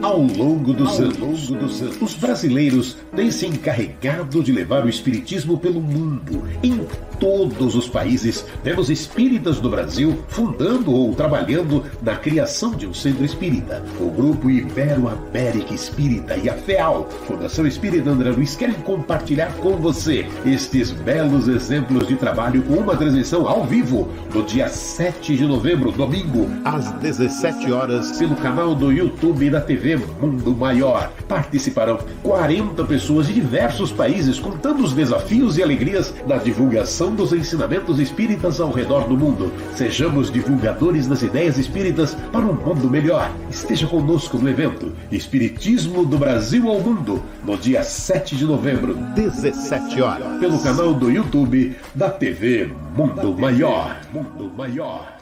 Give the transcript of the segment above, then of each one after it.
Ao longo dos anos, os brasileiros têm se encarregado de levar o espiritismo pelo mundo. Em todos os países, temos espíritas do Brasil fundando ou trabalhando na criação de um centro espírita. O grupo Ibero-América Espírita e a FEAL, Fundação Espírita André Luiz, querem compartilhar com você estes belos exemplos de trabalho com uma transmissão ao vivo no dia 7 de novembro, domingo, às 17 horas, pelo canal do YouTube da TV Mundo Maior. Participarão 40 pessoas de diversos países contando os desafios e alegrias da divulgação dos ensinamentos espíritas ao redor do mundo. Sejamos divulgadores das ideias espíritas para um mundo melhor. Esteja conosco no evento Espiritismo do Brasil ao Mundo, no dia 7 de novembro, 17 horas, pelo canal do YouTube da TV Mundo Maior. Mundo Maior.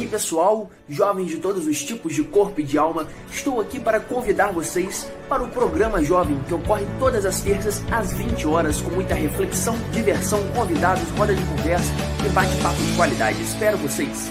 Aí, pessoal, jovens de todos os tipos de corpo e de alma, estou aqui para convidar vocês para o programa Jovem, que ocorre todas as terças às 20 horas, com muita reflexão, diversão, convidados, roda de conversa e bate-papo de qualidade. Espero vocês!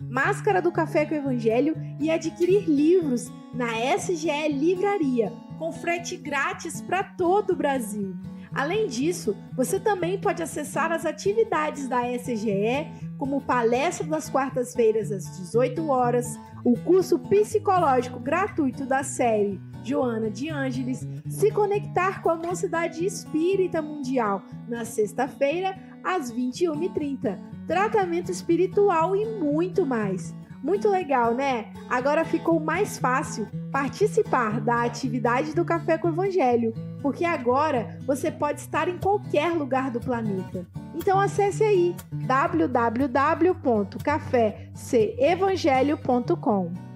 máscara do Café com Evangelho e adquirir livros na SGE Livraria, com frete grátis para todo o Brasil. Além disso, você também pode acessar as atividades da SGE, como palestra das quartas-feiras às 18 horas, o curso psicológico gratuito da série Joana de Ângeles, se conectar com a Mocidade Espírita Mundial na sexta-feira às 21h30, tratamento espiritual e muito mais. Muito legal, né? Agora ficou mais fácil participar da atividade do Café com Evangelho, porque agora você pode estar em qualquer lugar do planeta. Então acesse aí www.cafecevangelho.com.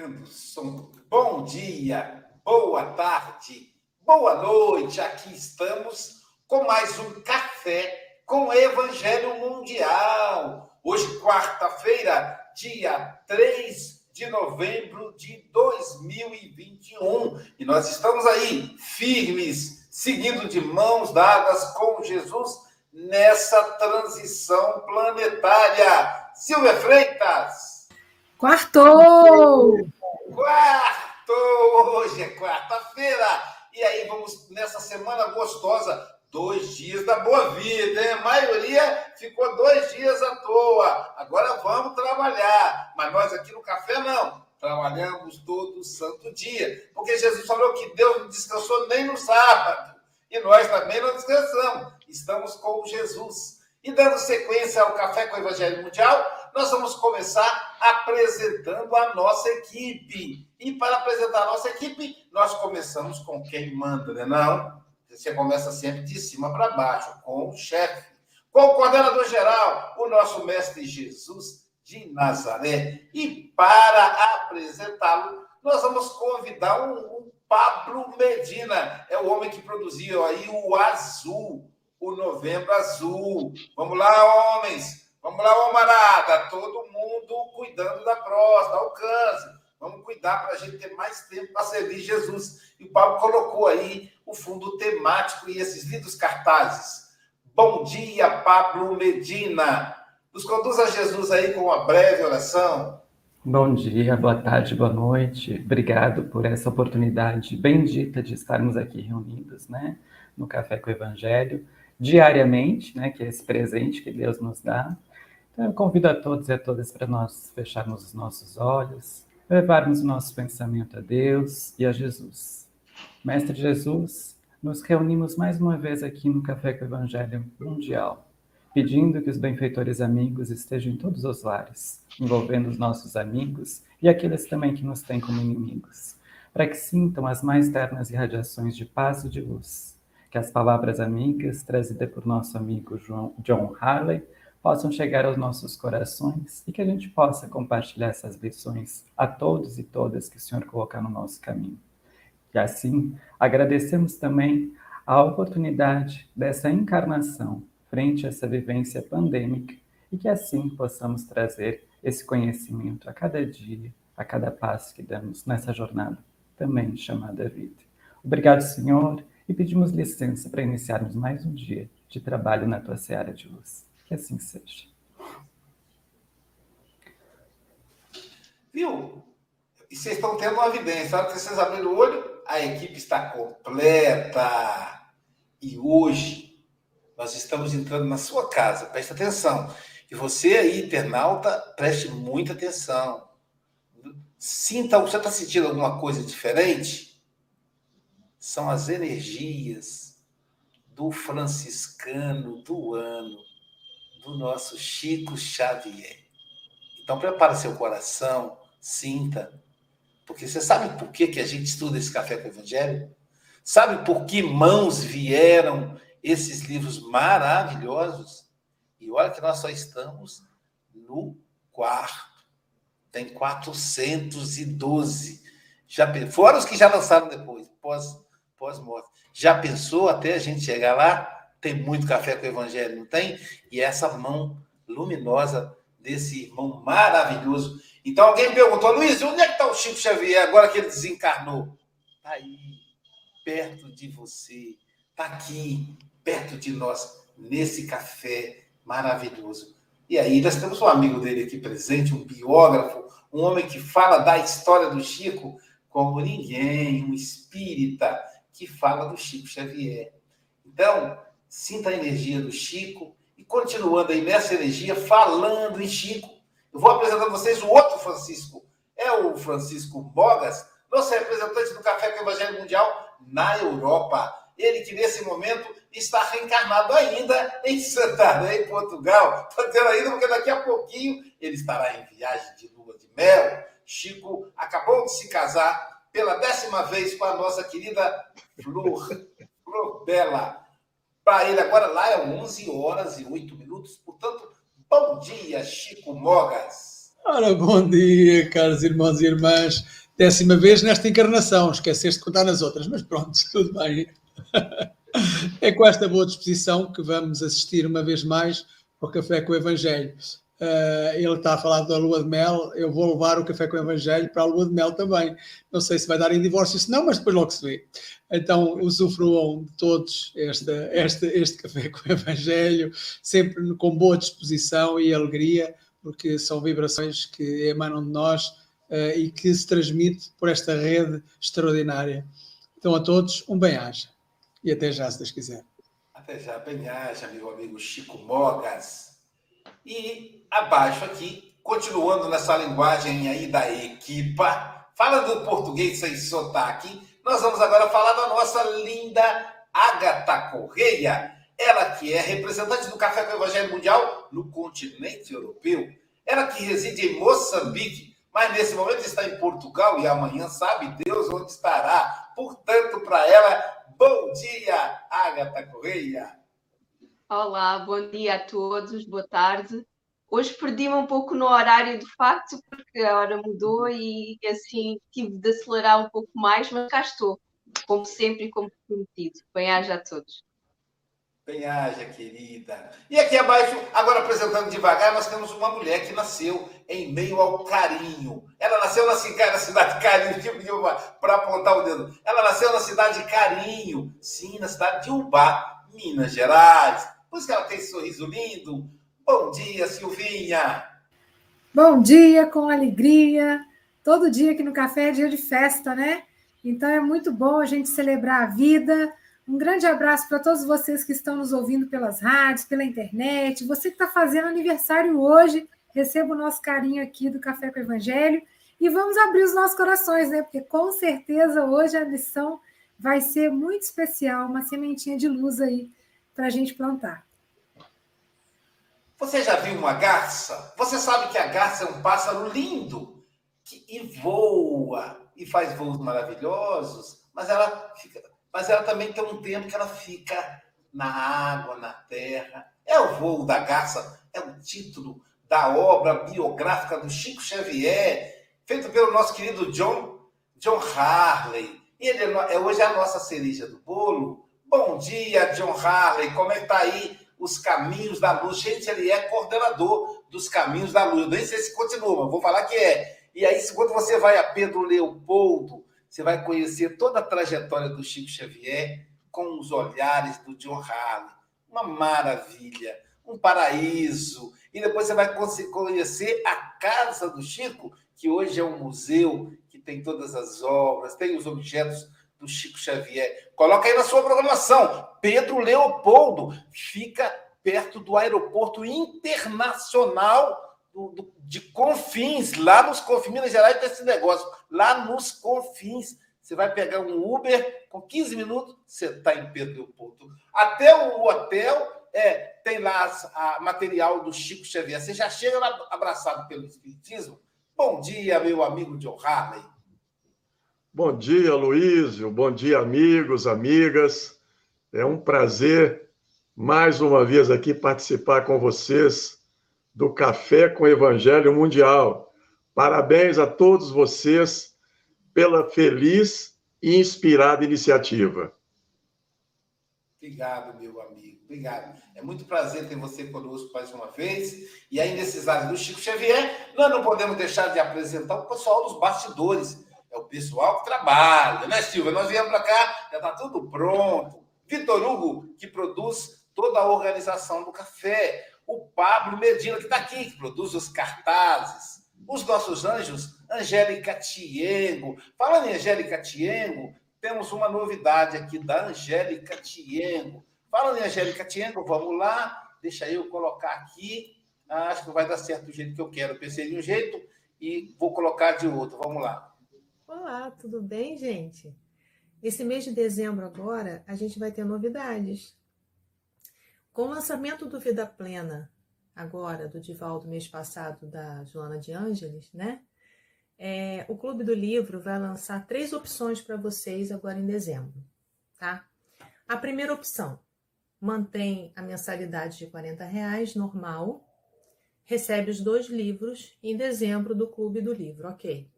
colocando som. Bom dia, boa tarde, boa noite. Aqui estamos com mais um café com Evangelho Mundial. Hoje, quarta-feira, dia 3 de novembro de 2021. E nós estamos aí, firmes, seguindo de mãos dadas com Jesus nessa transição planetária. Silvia Freitas. Quartou! Quarto! Hoje é quarta-feira. E aí vamos nessa semana gostosa, dois dias da boa vida, hein? A maioria ficou dois dias à toa. Agora vamos trabalhar. Mas nós aqui no café não. Trabalhamos todo santo dia. Porque Jesus falou que Deus não descansou nem no sábado. E nós também não descansamos. Estamos com Jesus. E dando sequência ao Café com o Evangelho Mundial, nós vamos começar apresentando a nossa equipe. E para apresentar a nossa equipe, nós começamos com quem manda, né? Não, você começa sempre de cima para baixo, com o chefe, com o coordenador geral, o nosso mestre Jesus de Nazaré. E para apresentá-lo, nós vamos convidar um, um Pablo Medina, é o homem que produziu aí o azul, o novembro azul. Vamos lá, homens! Vamos lá, Omarada, todo mundo cuidando da próstata, alcance. Vamos cuidar para a gente ter mais tempo para servir Jesus. E o Pablo colocou aí o fundo temático e esses lindos cartazes. Bom dia, Pablo Medina. Nos conduz a Jesus aí com uma breve oração. Bom dia, boa tarde, boa noite. Obrigado por essa oportunidade bendita de estarmos aqui reunidos, né, no Café com o Evangelho, diariamente, né, que é esse presente que Deus nos dá. Então, eu convido a todos e a todas para nós fecharmos os nossos olhos, levarmos o nosso pensamento a Deus e a Jesus. Mestre Jesus, nos reunimos mais uma vez aqui no Café com o Evangelho Mundial pedindo que os benfeitores amigos estejam em todos os lares, envolvendo os nossos amigos e aqueles também que nos têm como inimigos, para que sintam as mais ternas irradiações de paz e de luz. Que as palavras amigas trazidas por nosso amigo João, John Harley possam chegar aos nossos corações e que a gente possa compartilhar essas lições a todos e todas que o Senhor colocar no nosso caminho. E assim, agradecemos também a oportunidade dessa encarnação frente a essa vivência pandêmica e que assim possamos trazer esse conhecimento a cada dia, a cada passo que damos nessa jornada, também chamada vida. Obrigado, Senhor, e pedimos licença para iniciarmos mais um dia de trabalho na tua seara de luz. Que assim seja. Viu? E vocês estão tendo uma evidência. Na hora que vocês abriram o olho, a equipe está completa. E hoje nós estamos entrando na sua casa, preste atenção. E você aí, internauta, preste muita atenção. Sinta, você está sentindo alguma coisa diferente? São as energias do franciscano do ano, do nosso Chico Xavier. Então, prepara seu coração, sinta. Porque você sabe por que, que a gente estuda esse café com o Evangelho? Sabe por que mãos vieram esses livros maravilhosos. E olha que nós só estamos no quarto. Tem 412. Já, fora os que já lançaram depois, pós, pós-morte. Já pensou até a gente chegar lá? Tem muito café com o Evangelho, não tem? E essa mão luminosa desse irmão maravilhoso. Então alguém perguntou, Luiz, onde é que está o Chico Xavier agora que ele desencarnou? Está aí, perto de você. Está aqui, perto de nós nesse café maravilhoso. E aí nós temos um amigo dele aqui presente, um biógrafo, um homem que fala da história do Chico como ninguém, um espírita que fala do Chico Xavier. Então, sinta a energia do Chico e continuando aí nessa energia, falando em Chico, eu vou apresentar a vocês o outro Francisco. É o Francisco Bogas, nosso representante do Café com Evangelho Mundial na Europa. Ele que nesse momento está reencarnado ainda em Santarém, Portugal. Está tendo ainda, porque daqui a pouquinho ele estará em viagem de lua de mel. Chico acabou de se casar pela décima vez com a nossa querida Flor, Flor Bela. Para ele agora lá é 11 horas e 8 minutos. Portanto, bom dia, Chico Mogas. Ora, bom dia, caros irmãos e irmãs. Décima vez nesta encarnação. Esqueceste de contar nas outras, mas pronto, tudo bem. É com esta boa disposição que vamos assistir uma vez mais ao Café com o Evangelho. Uh, ele está a falar da lua de mel, eu vou levar o Café com o Evangelho para a lua de mel também. Não sei se vai dar em divórcio, se não, mas depois logo se vê. Então, usufruam de todos este, este, este Café com o Evangelho, sempre com boa disposição e alegria, porque são vibrações que emanam de nós uh, e que se transmite por esta rede extraordinária. Então, a todos, um bem-aja. E até já, se Deus quiser. Até já, bem-aja, meu amigo Chico Mogas. E abaixo aqui, continuando nessa linguagem aí da equipa, fala do português sem sotaque, nós vamos agora falar da nossa linda Agatha Correia, ela que é representante do Café com Evangelho Mundial no continente europeu, ela que reside em Moçambique, mas nesse momento está em Portugal e amanhã sabe Deus onde estará. Portanto, para ela, Bom dia, Agatha Correia. Olá, bom dia a todos, boa tarde. Hoje perdi-me um pouco no horário de facto, porque a hora mudou e assim tive de acelerar um pouco mais, mas cá estou, como sempre e como prometido. Bem-aja a todos. Bem-haja, querida. E aqui abaixo, agora apresentando devagar, nós temos uma mulher que nasceu em meio ao carinho. Ela nasceu na cidade de Carinho, tipo para apontar o dedo. Ela nasceu na cidade de Carinho, sim, na cidade de Ubá, Minas Gerais. Por isso que ela tem esse sorriso lindo. Bom dia, Silvinha. Bom dia, com alegria. Todo dia aqui no café é dia de festa, né? Então é muito bom a gente celebrar a vida um grande abraço para todos vocês que estão nos ouvindo pelas rádios, pela internet. Você que está fazendo aniversário hoje, receba o nosso carinho aqui do Café com o Evangelho. E vamos abrir os nossos corações, né? Porque com certeza hoje a lição vai ser muito especial, uma sementinha de luz aí para a gente plantar. Você já viu uma garça? Você sabe que a garça é um pássaro lindo que, e voa e faz voos maravilhosos, mas ela fica mas ela também tem um tempo que ela fica na água, na terra. É o voo da garça, é o título da obra biográfica do Chico Xavier, feito pelo nosso querido John, John Harley. Ele é, é hoje a nossa cereja do bolo. Bom dia, John Harley, como é que tá aí os caminhos da luz? Gente, ele é coordenador dos caminhos da luz. Eu nem sei se continua, mas vou falar que é. E aí, quando você vai a Pedro Leopoldo, você vai conhecer toda a trajetória do Chico Xavier com os olhares do John Harley. Uma maravilha, um paraíso. E depois você vai conhecer a casa do Chico, que hoje é um museu que tem todas as obras, tem os objetos do Chico Xavier. Coloca aí na sua programação. Pedro Leopoldo fica perto do aeroporto internacional do, do, de Confins, lá nos Confins, Minas Gerais tem esse negócio, lá nos Confins. Você vai pegar um Uber, com 15 minutos, você está em Pedro Leopoldo. Até o hotel é, tem lá a, material do Chico Xavier. Você já chega lá abraçado pelo Espiritismo. Bom dia, meu amigo John Harley. Bom dia, Luísio. Bom dia, amigos, amigas. É um prazer, mais uma vez, aqui participar com vocês do Café com Evangelho Mundial. Parabéns a todos vocês pela feliz e inspirada iniciativa. Obrigado, meu amigo. Obrigado. É muito prazer ter você conosco mais uma vez. E aí, nesses anos do Chico Xavier, nós não podemos deixar de apresentar o pessoal dos bastidores. É o pessoal que trabalha, né, Silvia? Nós viemos para cá, já está tudo pronto. Vitor Hugo, que produz toda a organização do café o Pablo Medina, que está aqui, que produz os cartazes, os nossos anjos, Angélica Tiengo. Falando em Angélica Tiengo, temos uma novidade aqui da Angélica Tiengo. Falando em Angélica Tiengo, vamos lá, deixa eu colocar aqui. Ah, acho que vai dar certo do jeito que eu quero. pensei de um jeito e vou colocar de outro. Vamos lá. Olá, tudo bem, gente? Esse mês de dezembro agora, a gente vai ter novidades. Com o lançamento do Vida Plena, agora, do Divaldo mês passado, da Joana de Ângeles, né? É, o Clube do Livro vai lançar três opções para vocês agora em dezembro, tá? A primeira opção mantém a mensalidade de 40 reais normal, recebe os dois livros em dezembro do Clube do Livro, ok.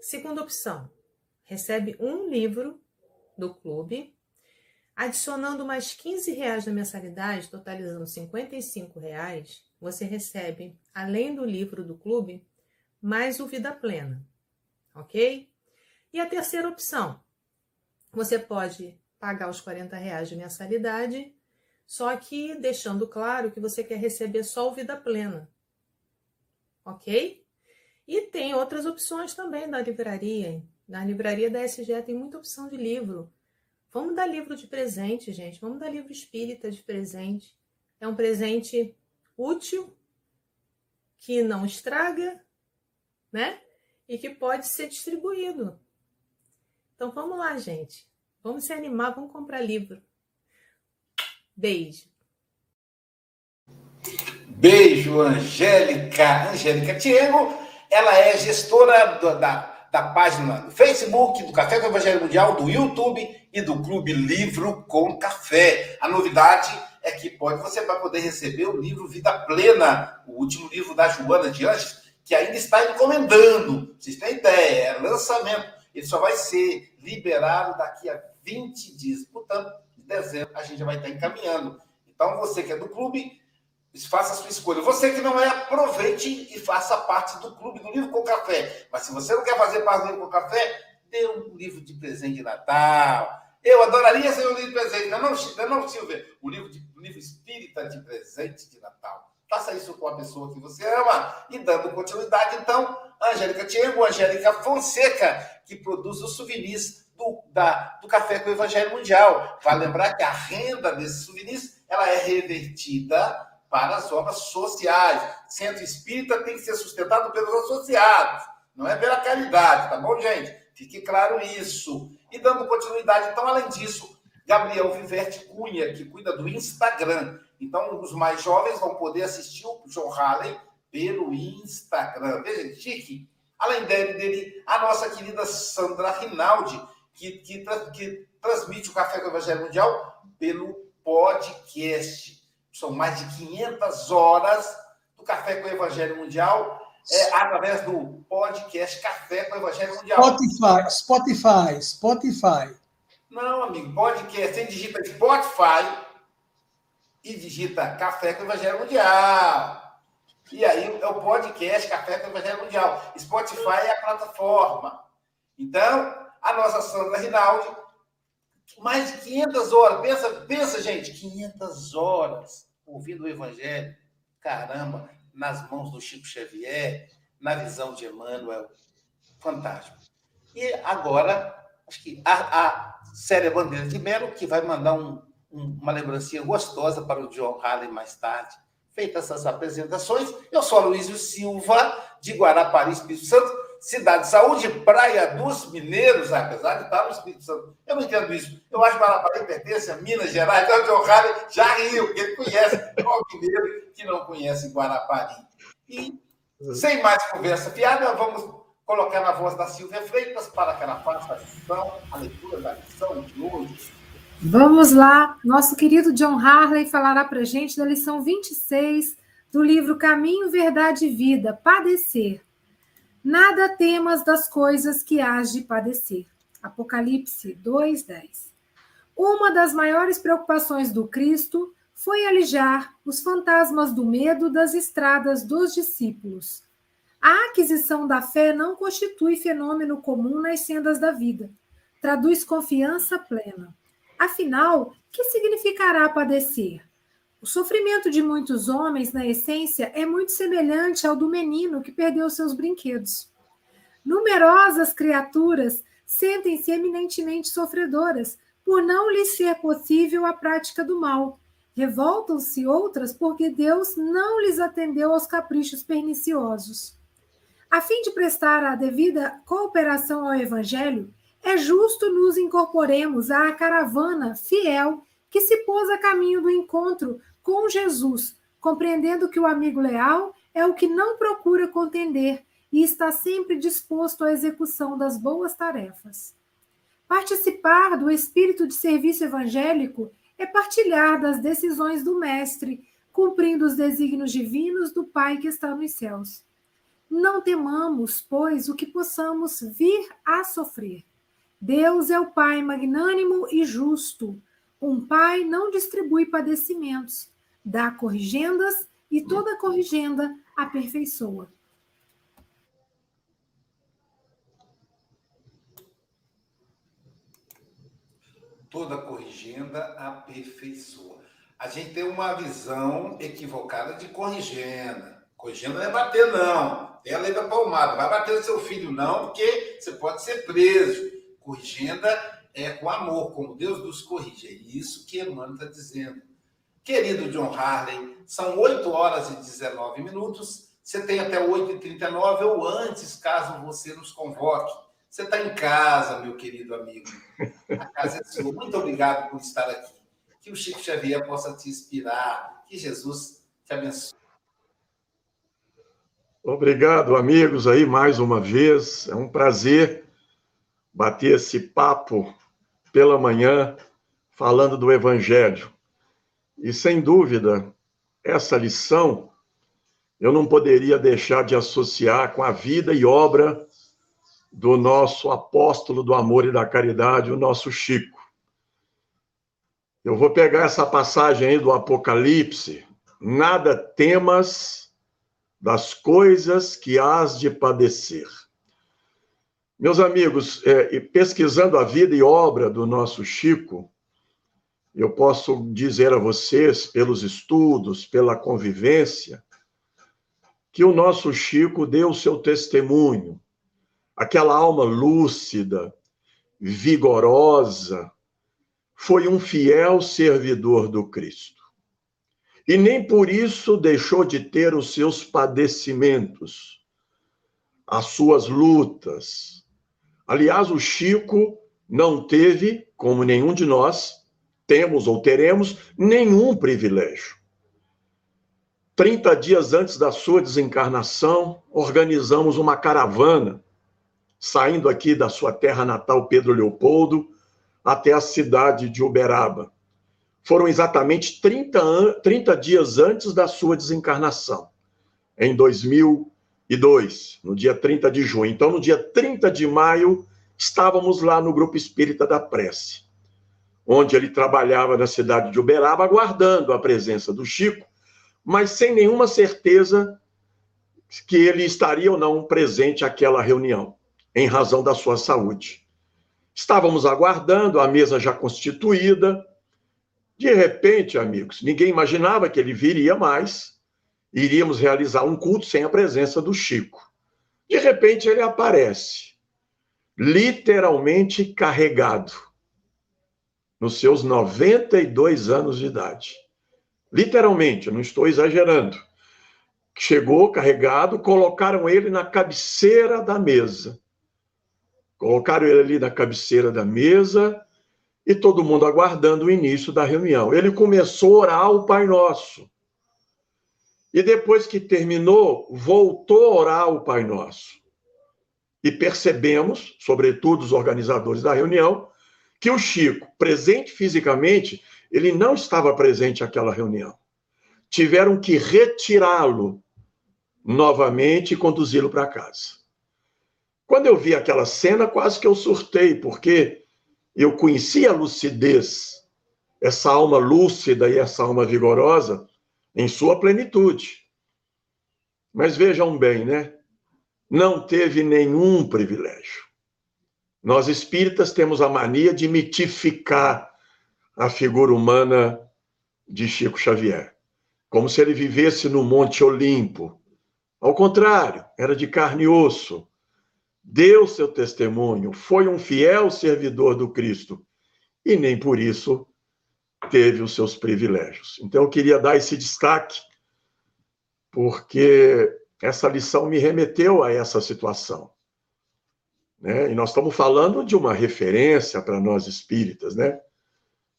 Segunda opção, recebe um livro do clube Adicionando mais 15 reais na mensalidade, totalizando 55 reais, você recebe, além do livro do clube, mais o Vida Plena, ok? E a terceira opção, você pode pagar os 40 reais de mensalidade, só que deixando claro que você quer receber só o Vida Plena, ok? E tem outras opções também da livraria. Na livraria da SG tem muita opção de livro Vamos dar livro de presente, gente. Vamos dar livro espírita de presente. É um presente útil, que não estraga, né? E que pode ser distribuído. Então vamos lá, gente. Vamos se animar, vamos comprar livro. Beijo. Beijo, Angélica. Angélica Tiego, ela é gestora da da página do Facebook, do Café com Evangelho Mundial, do YouTube e do Clube Livro com Café. A novidade é que pode, você vai poder receber o livro Vida Plena, o último livro da Joana de Anjos, que ainda está encomendando. Vocês têm ideia, é lançamento. Ele só vai ser liberado daqui a 20 dias. Portanto, em dezembro a gente já vai estar encaminhando Então, você que é do clube, faça a sua escolha. Você que não é, aproveite e faça parte do clube do livro com café. Mas se você não quer fazer parte do livro com café, dê um livro de presente de Natal. Eu adoraria ser um livro de presente. Não, não, não Silvia. O livro, de, o livro espírita de presente de Natal. Faça isso com a pessoa que você ama. E dando continuidade, então, Angélica Tiago, Angélica Fonseca, que produz os souvenirs do, da, do Café com o Evangelho Mundial. Vale lembrar que a renda desses souvenirs ela é revertida para as obras sociais. Centro espírita tem que ser sustentado pelos associados, não é pela caridade, tá bom, gente? Fique claro isso. E dando continuidade, então, além disso, Gabriel Viverte Cunha, que cuida do Instagram. Então, os mais jovens vão poder assistir o John Halley pelo Instagram. Veja, chique. Além dele, dele, a nossa querida Sandra Rinaldi, que, que, que transmite o Café com o Evangelho Mundial pelo podcast. São mais de 500 horas do Café com o Evangelho Mundial, é, através do podcast Café com o Evangelho Mundial. Spotify, Spotify, Spotify. Não, amigo, podcast. Você digita Spotify e digita Café com o Evangelho Mundial. E aí é o podcast Café com o Evangelho Mundial. Spotify é a plataforma. Então, a nossa Sandra Rinaldi, mais de 500 horas. Pensa, pensa, gente, 500 horas ouvindo o Evangelho. Caramba, nas mãos do Chico Xavier, na visão de Emmanuel. Fantástico. E agora, acho que a, a Célia Bandeira de Melo, que vai mandar um, um, uma lembrancinha gostosa para o John Halley mais tarde. Feitas essas apresentações, eu sou Luísio Silva, de Guarapari, Espírito Santo cidade de saúde, Praia dos Mineiros, apesar de estar no Espírito Santo. Eu não entendo isso. Eu acho que Guarapari pertence a Minas Gerais. Então, o John Harley já riu, porque ele conhece o mineiro que não conhece Guarapari. E, sem mais conversa fiada, vamos colocar na voz da Silvia Freitas para que ela faça a lição, a leitura da lição de hoje. Vamos lá. Nosso querido John Harley falará para gente da lição 26 do livro Caminho, Verdade e Vida, Padecer Nada temas das coisas que hás de padecer. Apocalipse 2:10. Uma das maiores preocupações do Cristo foi alijar os fantasmas do medo das estradas dos discípulos. A aquisição da fé não constitui fenômeno comum nas sendas da vida. Traduz confiança plena. Afinal, que significará padecer? O sofrimento de muitos homens, na essência, é muito semelhante ao do menino que perdeu seus brinquedos. Numerosas criaturas sentem-se eminentemente sofredoras por não lhes ser possível a prática do mal. Revoltam-se outras porque Deus não lhes atendeu aos caprichos perniciosos. A fim de prestar a devida cooperação ao Evangelho, é justo nos incorporemos à caravana fiel que se pôs a caminho do encontro com Jesus, compreendendo que o amigo leal é o que não procura contender e está sempre disposto à execução das boas tarefas. Participar do espírito de serviço evangélico é partilhar das decisões do Mestre, cumprindo os desígnios divinos do Pai que está nos céus. Não temamos, pois, o que possamos vir a sofrer. Deus é o Pai magnânimo e justo, um pai não distribui padecimentos, dá corrigendas e toda corrigenda aperfeiçoa. Toda corrigenda aperfeiçoa. A gente tem uma visão equivocada de corrigenda. Corrigenda não é bater, não. Tem a lei da palmada. Vai bater no seu filho, não, porque você pode ser preso. Corrigenda é com amor, como Deus nos corrige. É isso que Emmanuel está dizendo. Querido John Harley, são 8 horas e 19 minutos. Você tem até 8h39 ou antes, caso você nos convoque. Você está em casa, meu querido amigo. A casa é sua. Muito obrigado por estar aqui. Que o Chico Xavier possa te inspirar. Que Jesus te abençoe. Obrigado, amigos, aí mais uma vez. É um prazer bater esse papo pela manhã falando do Evangelho. E, sem dúvida, essa lição eu não poderia deixar de associar com a vida e obra do nosso apóstolo do amor e da caridade, o nosso Chico. Eu vou pegar essa passagem aí do Apocalipse. Nada temas das coisas que hás de padecer. Meus amigos, é, pesquisando a vida e obra do nosso Chico, eu posso dizer a vocês, pelos estudos, pela convivência, que o nosso Chico deu seu testemunho, aquela alma lúcida, vigorosa, foi um fiel servidor do Cristo. E nem por isso deixou de ter os seus padecimentos, as suas lutas. Aliás, o Chico não teve, como nenhum de nós, temos ou teremos, nenhum privilégio. 30 dias antes da sua desencarnação, organizamos uma caravana, saindo aqui da sua terra natal, Pedro Leopoldo, até a cidade de Uberaba. Foram exatamente 30, an 30 dias antes da sua desencarnação, em 2002, no dia 30 de junho. Então, no dia 30 de maio, estávamos lá no Grupo Espírita da Prece, onde ele trabalhava na cidade de Uberaba, aguardando a presença do Chico, mas sem nenhuma certeza que ele estaria ou não presente àquela reunião, em razão da sua saúde. Estávamos aguardando, a mesa já constituída. De repente, amigos, ninguém imaginava que ele viria mais. Iríamos realizar um culto sem a presença do Chico. De repente, ele aparece, literalmente carregado, nos seus 92 anos de idade. Literalmente, não estou exagerando. Chegou carregado, colocaram ele na cabeceira da mesa Colocaram ele ali na cabeceira da mesa e todo mundo aguardando o início da reunião. Ele começou a orar o Pai Nosso. E depois que terminou, voltou a orar o Pai Nosso. E percebemos, sobretudo os organizadores da reunião, que o Chico, presente fisicamente, ele não estava presente naquela reunião. Tiveram que retirá-lo novamente e conduzi-lo para casa. Quando eu vi aquela cena, quase que eu surtei, porque eu conhecia a lucidez, essa alma lúcida e essa alma vigorosa, em sua plenitude. Mas vejam bem, né? Não teve nenhum privilégio. Nós espíritas temos a mania de mitificar a figura humana de Chico Xavier, como se ele vivesse no Monte Olimpo. Ao contrário, era de carne e osso, deu seu testemunho, foi um fiel servidor do Cristo e nem por isso teve os seus privilégios. Então eu queria dar esse destaque porque essa lição me remeteu a essa situação. Né? E nós estamos falando de uma referência para nós espíritas, né?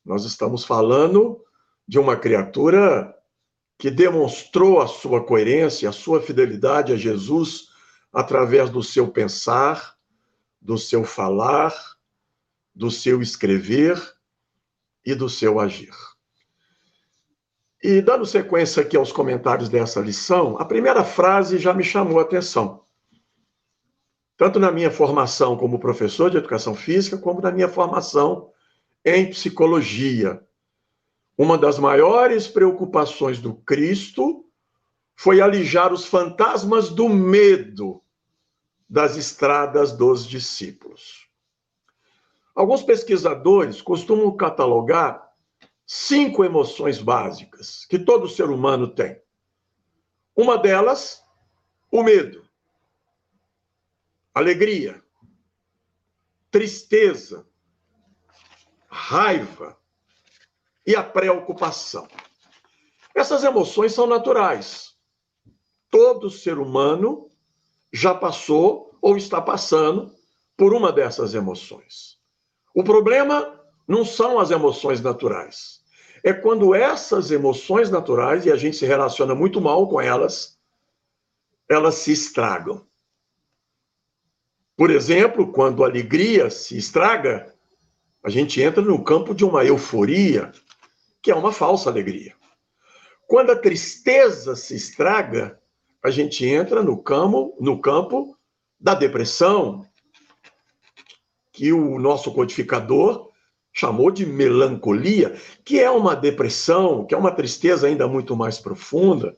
Nós estamos falando de uma criatura que demonstrou a sua coerência, a sua fidelidade a Jesus através do seu pensar, do seu falar, do seu escrever e do seu agir. E dando sequência aqui aos comentários dessa lição, a primeira frase já me chamou a atenção. Tanto na minha formação como professor de educação física, como na minha formação em psicologia. Uma das maiores preocupações do Cristo foi alijar os fantasmas do medo das estradas dos discípulos. Alguns pesquisadores costumam catalogar cinco emoções básicas que todo ser humano tem. Uma delas, o medo, alegria, tristeza, raiva e a preocupação. Essas emoções são naturais todo ser humano já passou ou está passando por uma dessas emoções. O problema não são as emoções naturais. É quando essas emoções naturais, e a gente se relaciona muito mal com elas, elas se estragam. Por exemplo, quando a alegria se estraga, a gente entra no campo de uma euforia, que é uma falsa alegria. Quando a tristeza se estraga, a gente entra no campo, no campo da depressão, que o nosso codificador chamou de melancolia, que é uma depressão, que é uma tristeza ainda muito mais profunda.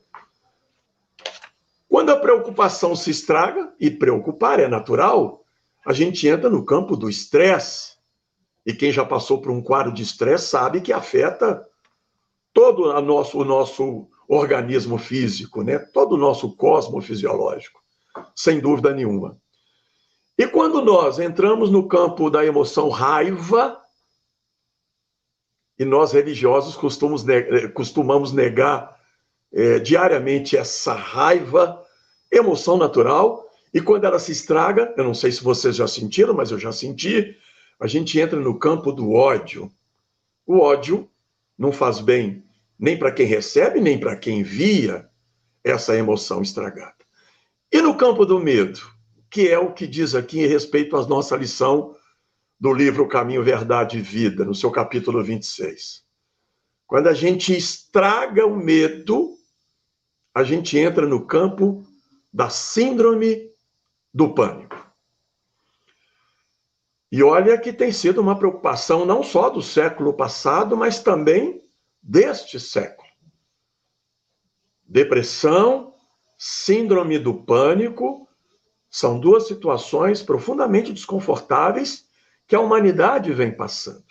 Quando a preocupação se estraga, e preocupar é natural, a gente entra no campo do estresse. E quem já passou por um quadro de estresse sabe que afeta todo o nosso, o nosso organismo físico, né? todo o nosso cosmo fisiológico, sem dúvida nenhuma. E quando nós entramos no campo da emoção raiva, e nós religiosos costumamos, eh, costumamos negar é, diariamente essa raiva, emoção natural, e quando ela se estraga, eu não sei se vocês já sentiram, mas eu já senti, a gente entra no campo do ódio. O ódio não faz bem nem para quem recebe, nem para quem envia essa emoção estragada. E no campo do medo, que é o que diz aqui em respeito à nossa lição do livro Caminho, Verdade e Vida, no seu capítulo 26. Quando a gente estraga o medo, a gente entra no campo da síndrome do pânico. E olha que tem sido uma preocupação não só do século passado, mas também deste século. Depressão, síndrome do pânico, são duas situações profundamente desconfortáveis que a humanidade vem passando.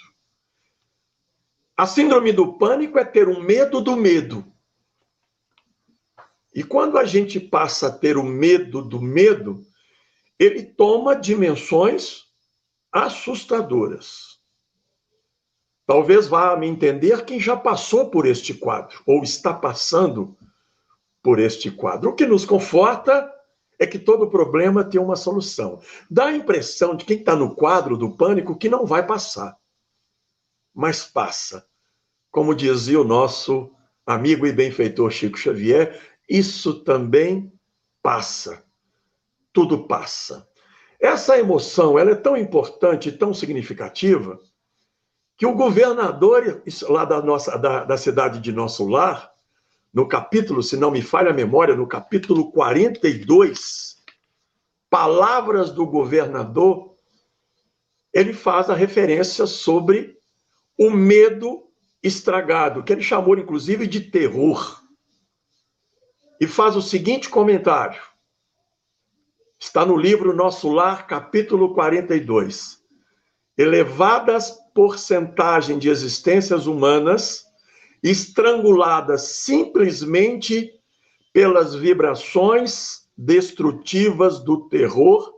A síndrome do pânico é ter um medo do medo. E quando a gente passa a ter o medo do medo, ele toma dimensões assustadoras. Talvez vá me entender quem já passou por este quadro, ou está passando por este quadro. O que nos conforta é que todo problema tem uma solução. Dá a impressão de quem está no quadro do pânico que não vai passar. Mas passa. Como dizia o nosso amigo e benfeitor Chico Xavier, isso também passa. Tudo passa. Essa emoção ela é tão importante tão significativa que o governador lá da, nossa, da, da cidade de Nosso Lar, no capítulo, se não me falha a memória, no capítulo 42, Palavras do Governador, ele faz a referência sobre o medo estragado, que ele chamou inclusive de terror. E faz o seguinte comentário. Está no livro Nosso Lar, capítulo 42. Elevadas porcentagem de existências humanas estranguladas simplesmente pelas vibrações destrutivas do terror,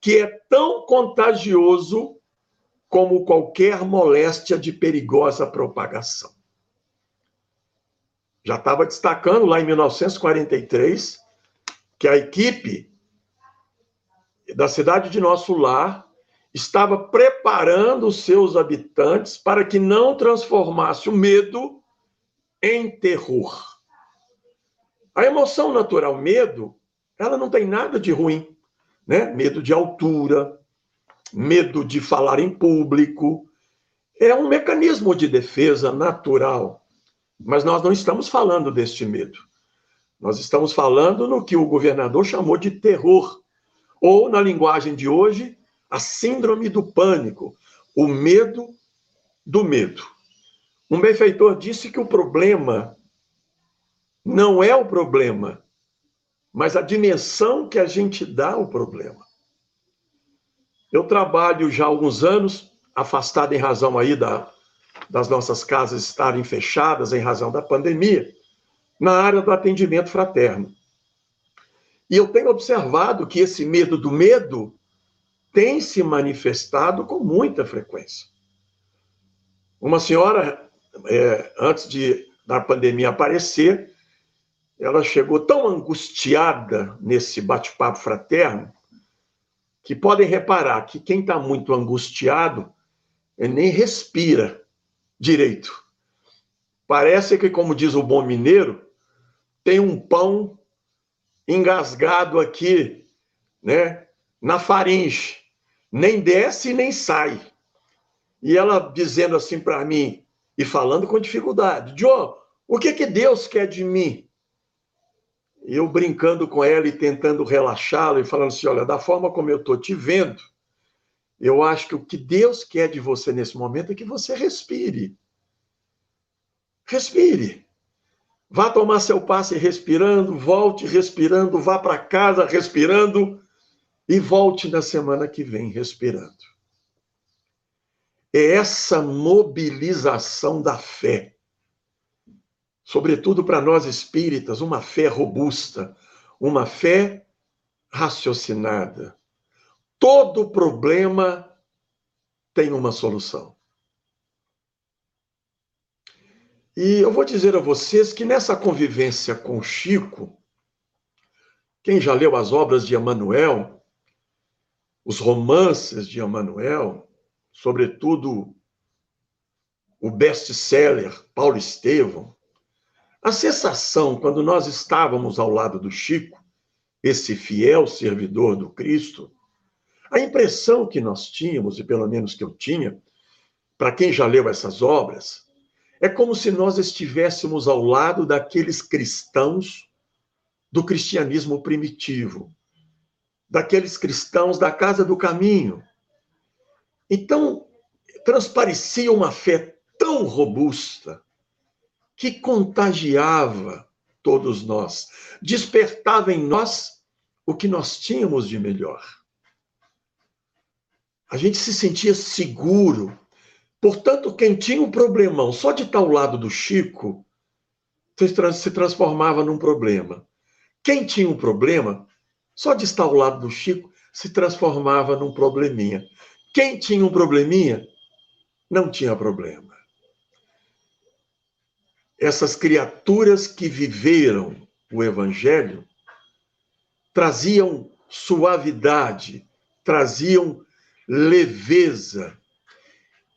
que é tão contagioso como qualquer moléstia de perigosa propagação. Já estava destacando lá em 1943 que a equipe da cidade de Nosso Lar estava preparando os seus habitantes para que não transformasse o medo em terror. A emoção natural medo, ela não tem nada de ruim, né? Medo de altura, medo de falar em público, é um mecanismo de defesa natural. Mas nós não estamos falando deste medo. Nós estamos falando no que o governador chamou de terror, ou na linguagem de hoje, a síndrome do pânico, o medo do medo. Um benfeitor disse que o problema não é o problema, mas a dimensão que a gente dá ao problema. Eu trabalho já há alguns anos, afastado em razão aí da, das nossas casas estarem fechadas em razão da pandemia, na área do atendimento fraterno. E eu tenho observado que esse medo do medo tem se manifestado com muita frequência. Uma senhora, é, antes de da pandemia aparecer, ela chegou tão angustiada nesse bate-papo fraterno que podem reparar que quem está muito angustiado nem respira direito. Parece que, como diz o bom mineiro, tem um pão engasgado aqui, né, na faringe nem desce nem sai. E ela dizendo assim para mim, e falando com dificuldade: John, o que, que Deus quer de mim? Eu brincando com ela e tentando relaxá-la e falando assim: olha, da forma como eu estou te vendo, Eu acho que o que Deus quer de você nesse momento é que você respire. Respire. Vá tomar seu passe respirando, volte respirando, vá para casa respirando e volte na semana que vem respirando. É essa mobilização da fé, sobretudo para nós espíritas, uma fé robusta, uma fé raciocinada. Todo problema tem uma solução. E eu vou dizer a vocês que nessa convivência com Chico, quem já leu as obras de Emmanuel, os romances de Emmanuel, sobretudo o best-seller Paulo Estevão, a sensação quando nós estávamos ao lado do Chico, esse fiel servidor do Cristo, a impressão que nós tínhamos, e pelo menos que eu tinha, para quem já leu essas obras, é como se nós estivéssemos ao lado daqueles cristãos do cristianismo primitivo, daqueles cristãos da casa do caminho. Então, transparecia uma fé tão robusta que contagiava todos nós, despertava em nós o que nós tínhamos de melhor. A gente se sentia seguro Portanto, quem tinha um problemão só de estar ao lado do Chico se transformava num problema. Quem tinha um problema só de estar ao lado do Chico se transformava num probleminha. Quem tinha um probleminha não tinha problema. Essas criaturas que viveram o Evangelho traziam suavidade, traziam leveza,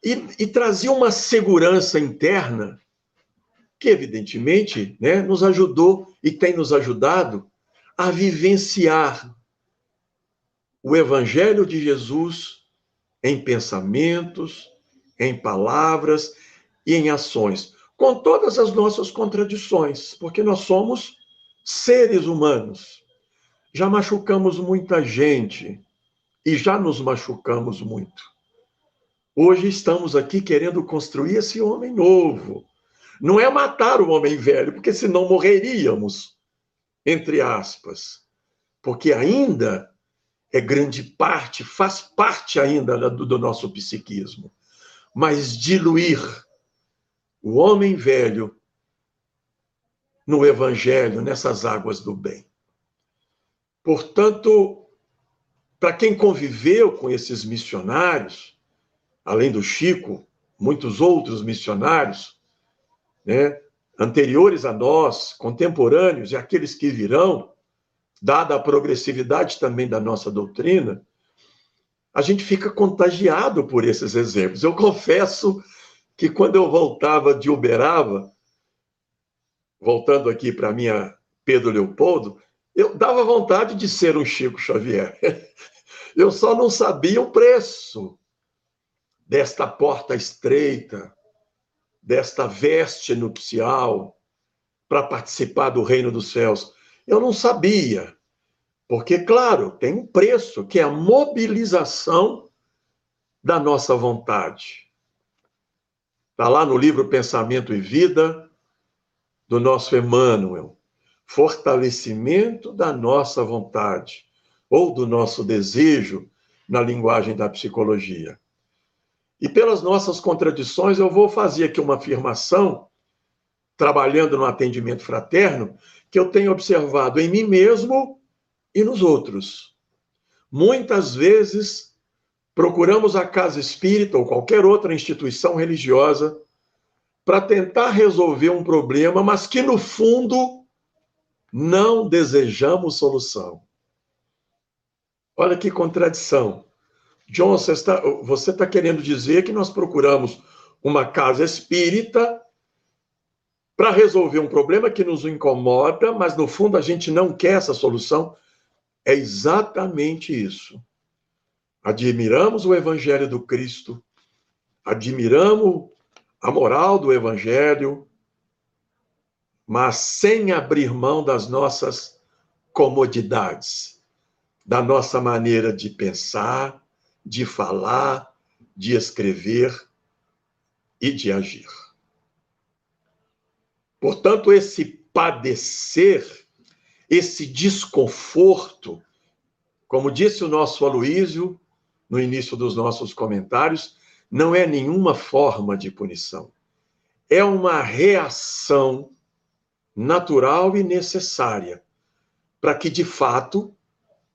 e, e trazia uma segurança interna que, evidentemente, né, nos ajudou e tem nos ajudado a vivenciar o Evangelho de Jesus em pensamentos, em palavras e em ações, com todas as nossas contradições, porque nós somos seres humanos. Já machucamos muita gente e já nos machucamos muito. Hoje estamos aqui querendo construir esse homem novo. Não é matar o homem velho, porque senão morreríamos, entre aspas. Porque ainda é grande parte, faz parte ainda do, do nosso psiquismo. Mas diluir o homem velho no evangelho, nessas águas do bem. Portanto, para quem conviveu com esses missionários, além do Chico, muitos outros missionários, né, anteriores a nós, contemporâneos e aqueles que virão, dada a progressividade também da nossa doutrina, a gente fica contagiado por esses exemplos. Eu confesso que quando eu voltava de Uberaba, voltando aqui para minha Pedro Leopoldo, eu dava vontade de ser um Chico Xavier. Eu só não sabia o preço desta porta estreita, desta veste nupcial, para participar do reino dos céus. Eu não sabia, porque, claro, tem um preço, que é a mobilização da nossa vontade. Está lá no livro Pensamento e Vida, do nosso Emmanuel. Fortalecimento da nossa vontade, ou do nosso desejo, na linguagem da psicologia. E pelas nossas contradições, eu vou fazer aqui uma afirmação, trabalhando no atendimento fraterno, que eu tenho observado em mim mesmo e nos outros. Muitas vezes, procuramos a casa espírita ou qualquer outra instituição religiosa para tentar resolver um problema, mas que no fundo não desejamos solução. Olha que contradição. John, você está, você está querendo dizer que nós procuramos uma casa espírita para resolver um problema que nos incomoda, mas no fundo a gente não quer essa solução? É exatamente isso. Admiramos o Evangelho do Cristo, admiramos a moral do Evangelho, mas sem abrir mão das nossas comodidades, da nossa maneira de pensar, de falar, de escrever e de agir. Portanto, esse padecer, esse desconforto, como disse o nosso Aloísio no início dos nossos comentários, não é nenhuma forma de punição. É uma reação natural e necessária para que, de fato,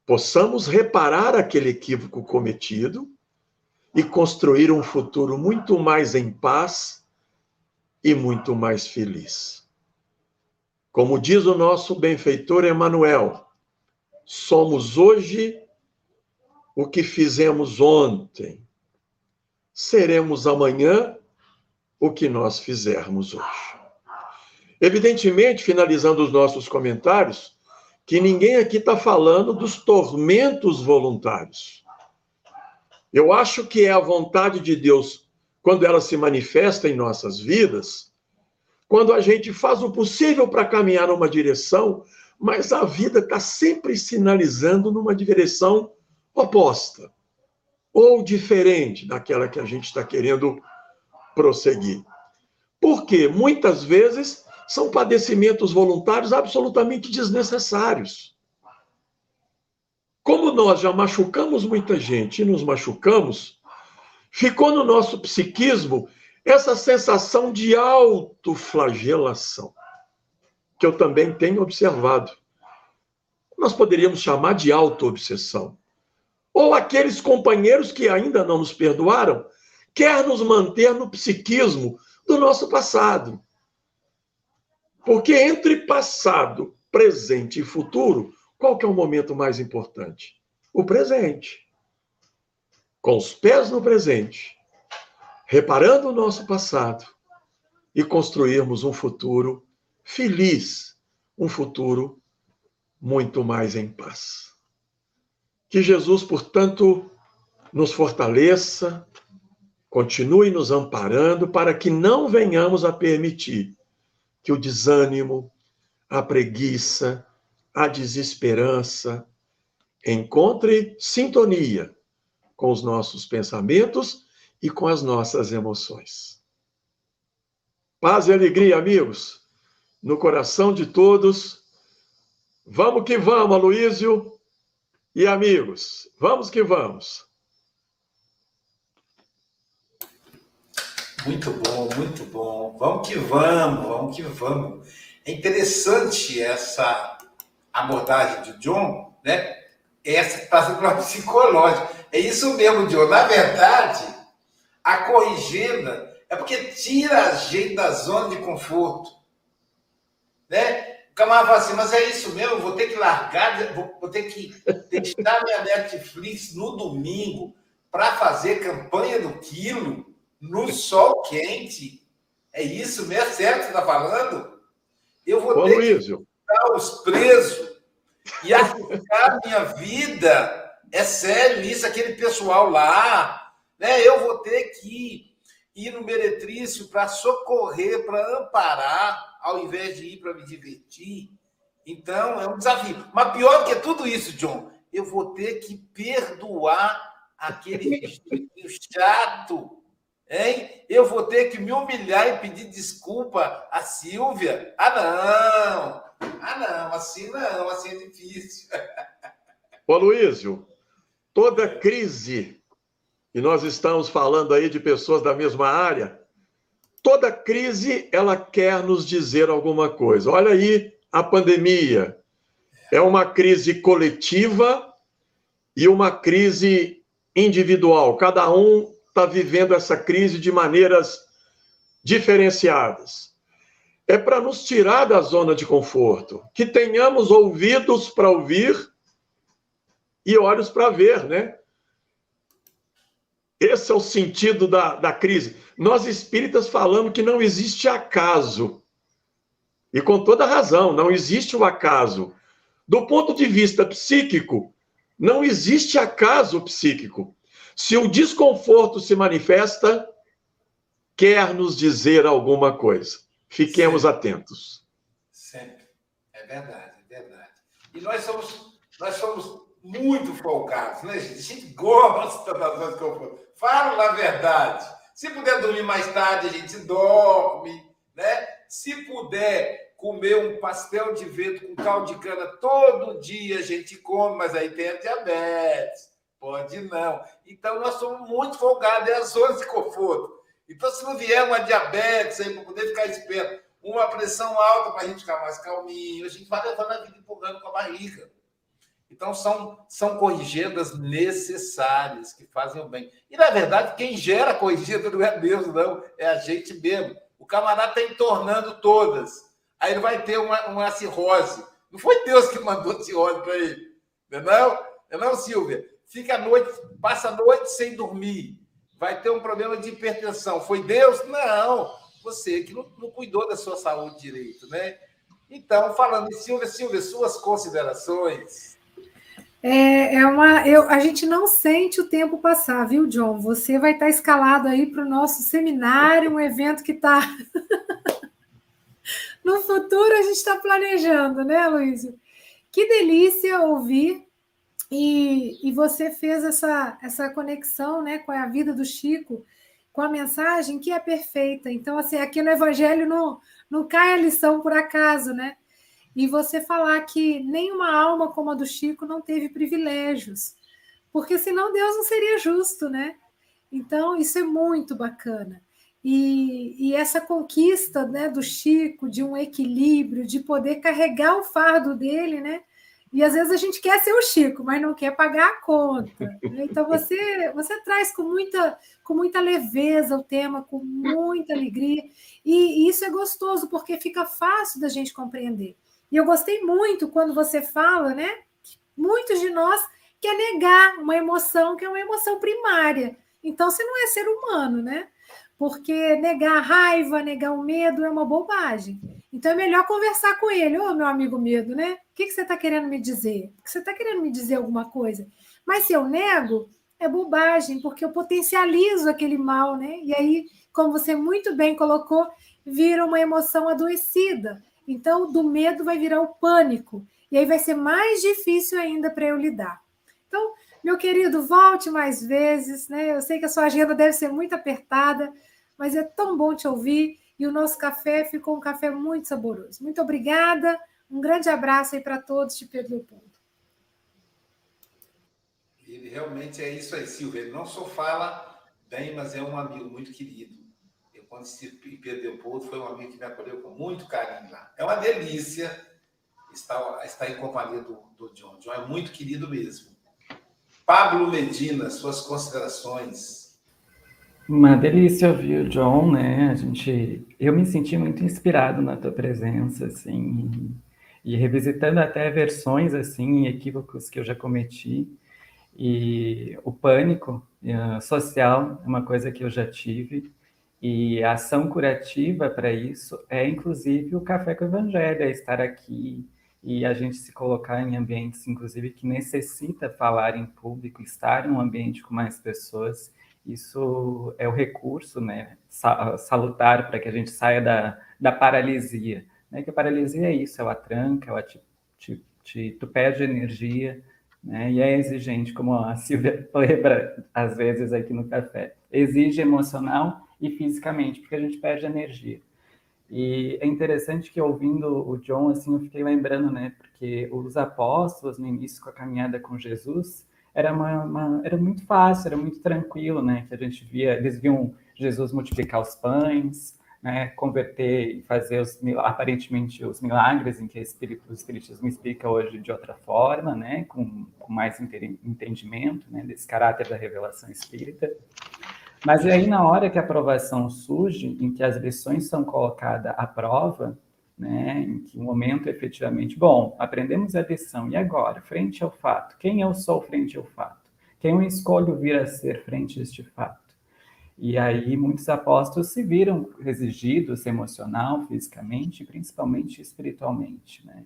possamos reparar aquele equívoco cometido e construir um futuro muito mais em paz e muito mais feliz. Como diz o nosso benfeitor Emanuel, somos hoje o que fizemos ontem. Seremos amanhã o que nós fizermos hoje. Evidentemente, finalizando os nossos comentários, que ninguém aqui está falando dos tormentos voluntários. Eu acho que é a vontade de Deus, quando ela se manifesta em nossas vidas, quando a gente faz o possível para caminhar numa direção, mas a vida está sempre sinalizando numa direção oposta ou diferente daquela que a gente está querendo prosseguir. Porque muitas vezes são padecimentos voluntários absolutamente desnecessários. Como nós já machucamos muita gente e nos machucamos, ficou no nosso psiquismo essa sensação de autoflagelação, que eu também tenho observado. Nós poderíamos chamar de autoobsessão. Ou aqueles companheiros que ainda não nos perdoaram, quer nos manter no psiquismo do nosso passado. Porque entre passado, presente e futuro, qual que é o momento mais importante? O presente. Com os pés no presente, reparando o nosso passado e construirmos um futuro feliz, um futuro muito mais em paz. Que Jesus, portanto, nos fortaleça, continue nos amparando para que não venhamos a permitir que o desânimo, a preguiça, a desesperança encontre sintonia com os nossos pensamentos e com as nossas emoções. Paz e alegria, amigos, no coração de todos. Vamos que vamos, Aloísio e amigos. Vamos que vamos. Muito bom, muito bom. Vamos que vamos, vamos que vamos. É interessante essa abordagem de John, né? Essa passa pela psicológica. É isso mesmo, John. Na verdade, a corrigenda é porque tira a gente da zona de conforto. Né? O camarada fala assim, mas é isso mesmo, vou ter que largar, vou, vou ter que deixar minha Netflix no domingo para fazer campanha do quilo no sol quente. É isso mesmo? É sério que você está falando? Eu vou Ô, ter Luísio. que dar os presos e arriscar minha vida. É sério isso, aquele pessoal lá. Né? Eu vou ter que ir no meretrício para socorrer, para amparar, ao invés de ir para me divertir. Então, é um desafio. Mas pior que tudo isso, John, eu vou ter que perdoar aquele chato Hein? Eu vou ter que me humilhar e pedir desculpa a Silvia? Ah, não! Ah, não, assim não, assim é difícil. Ô, Luísio, toda crise, e nós estamos falando aí de pessoas da mesma área, toda crise ela quer nos dizer alguma coisa. Olha aí a pandemia. É uma crise coletiva e uma crise individual. Cada um está vivendo essa crise de maneiras diferenciadas. É para nos tirar da zona de conforto, que tenhamos ouvidos para ouvir e olhos para ver, né? Esse é o sentido da, da crise. Nós espíritas falamos que não existe acaso. E com toda razão, não existe o acaso. Do ponto de vista psíquico, não existe acaso psíquico. Se o desconforto se manifesta, quer nos dizer alguma coisa. Fiquemos Sempre. atentos. Sempre. É verdade, é verdade. E nós somos, nós somos muito folgados, né, gente? A gente gosta da zona de conforto. Fala a verdade. Se puder dormir mais tarde, a gente dorme, né? Se puder comer um pastel de vento com caldo de cana todo dia, a gente come, mas aí tem a diabetes. Pode não. Então, nós somos muito folgados, é a zona de conforto. Então, se não vier uma diabetes aí para poder ficar esperto, uma pressão alta para a gente ficar mais calminho, a gente vai levando a vida empurrando com a barriga. Então, são, são corrigendas necessárias que fazem o bem. E, na verdade, quem gera a corrigenda não é Deus, não, é a gente mesmo. O camarada está entornando todas. Aí ele vai ter uma, uma cirrose. Não foi Deus que mandou cirrose para ele. Não é não? Não, é não, Silvia? Fica a noite, passa a noite sem dormir. Vai ter um problema de hipertensão. Foi Deus? Não. Você que não, não cuidou da sua saúde direito, né? Então, falando em Silvia, Silvia, suas considerações. É, é uma, eu, a gente não sente o tempo passar, viu, John? Você vai estar escalado aí para o nosso seminário, um evento que está. no futuro a gente está planejando, né, Luiz? Que delícia ouvir. E, e você fez essa, essa conexão né, com a vida do Chico, com a mensagem que é perfeita. Então, assim, aqui no Evangelho não, não cai a lição por acaso, né? e você falar que nenhuma alma como a do Chico não teve privilégios, porque senão Deus não seria justo, né? Então, isso é muito bacana. E, e, essa conquista né, do Chico, de um equilíbrio, de poder carregar o fardo dele, né? E às vezes a gente quer ser o Chico, mas não quer pagar a conta. Né? Então você você traz com muita com muita leveza o tema, com muita alegria, e, e isso é gostoso porque fica fácil da gente compreender. E eu gostei muito quando você fala, né? Que muitos de nós quer negar uma emoção que é uma emoção primária. Então, você não é ser humano, né? Porque negar a raiva, negar o medo é uma bobagem. Então é melhor conversar com ele. Ô, meu amigo medo, né? Que, que você está querendo me dizer? Você está querendo me dizer alguma coisa? Mas se eu nego, é bobagem, porque eu potencializo aquele mal, né? E aí, como você muito bem colocou, vira uma emoção adoecida. Então, do medo vai virar o pânico. E aí vai ser mais difícil ainda para eu lidar. Então, meu querido, volte mais vezes, né? Eu sei que a sua agenda deve ser muito apertada, mas é tão bom te ouvir. E o nosso café ficou um café muito saboroso. Muito obrigada. Um grande abraço aí para todos de Pedro Leopoldo. Ele realmente é isso aí, Silvia. Ele não só fala bem, mas é um amigo muito querido quando se perdeu o povo, foi um amigo que me acolheu com muito carinho lá. É uma delícia estar, estar em companhia do, do John. John é muito querido mesmo. Pablo Medina, suas considerações. Uma delícia ouvir o John, né? A gente, eu me senti muito inspirado na tua presença, assim, e revisitando até versões assim, equívocos que eu já cometi. E o pânico uh, social é uma coisa que eu já tive. E a ação curativa para isso é, inclusive, o Café com o Evangelho, é estar aqui e a gente se colocar em ambientes, inclusive, que necessita falar em público, estar em um ambiente com mais pessoas. Isso é o recurso né, salutar para que a gente saia da, da paralisia. Né? Que a paralisia é isso, ela tranca, ela te, te, te, tu perde energia, né? e é exigente, como a Silvia lembra às vezes aqui no café. Exige emocional e fisicamente, porque a gente perde energia. E é interessante que ouvindo o John, assim, eu fiquei lembrando, né, porque os apóstolos no início com a caminhada com Jesus, era uma, uma, era muito fácil, era muito tranquilo, né, que a gente via, eles viam Jesus multiplicar os pães, né, converter e fazer os, aparentemente os milagres em que o espiritismo explica hoje de outra forma, né, com, com mais entendimento, né, desse caráter da revelação espírita. Mas aí, na hora que a aprovação surge, em que as lições são colocadas à prova, né, em que o momento efetivamente, bom, aprendemos a lição, e agora, frente ao fato? Quem eu sou frente ao fato? Quem eu escolho vir a ser frente a este fato? E aí muitos apóstolos se viram exigidos emocional, fisicamente, principalmente espiritualmente, né?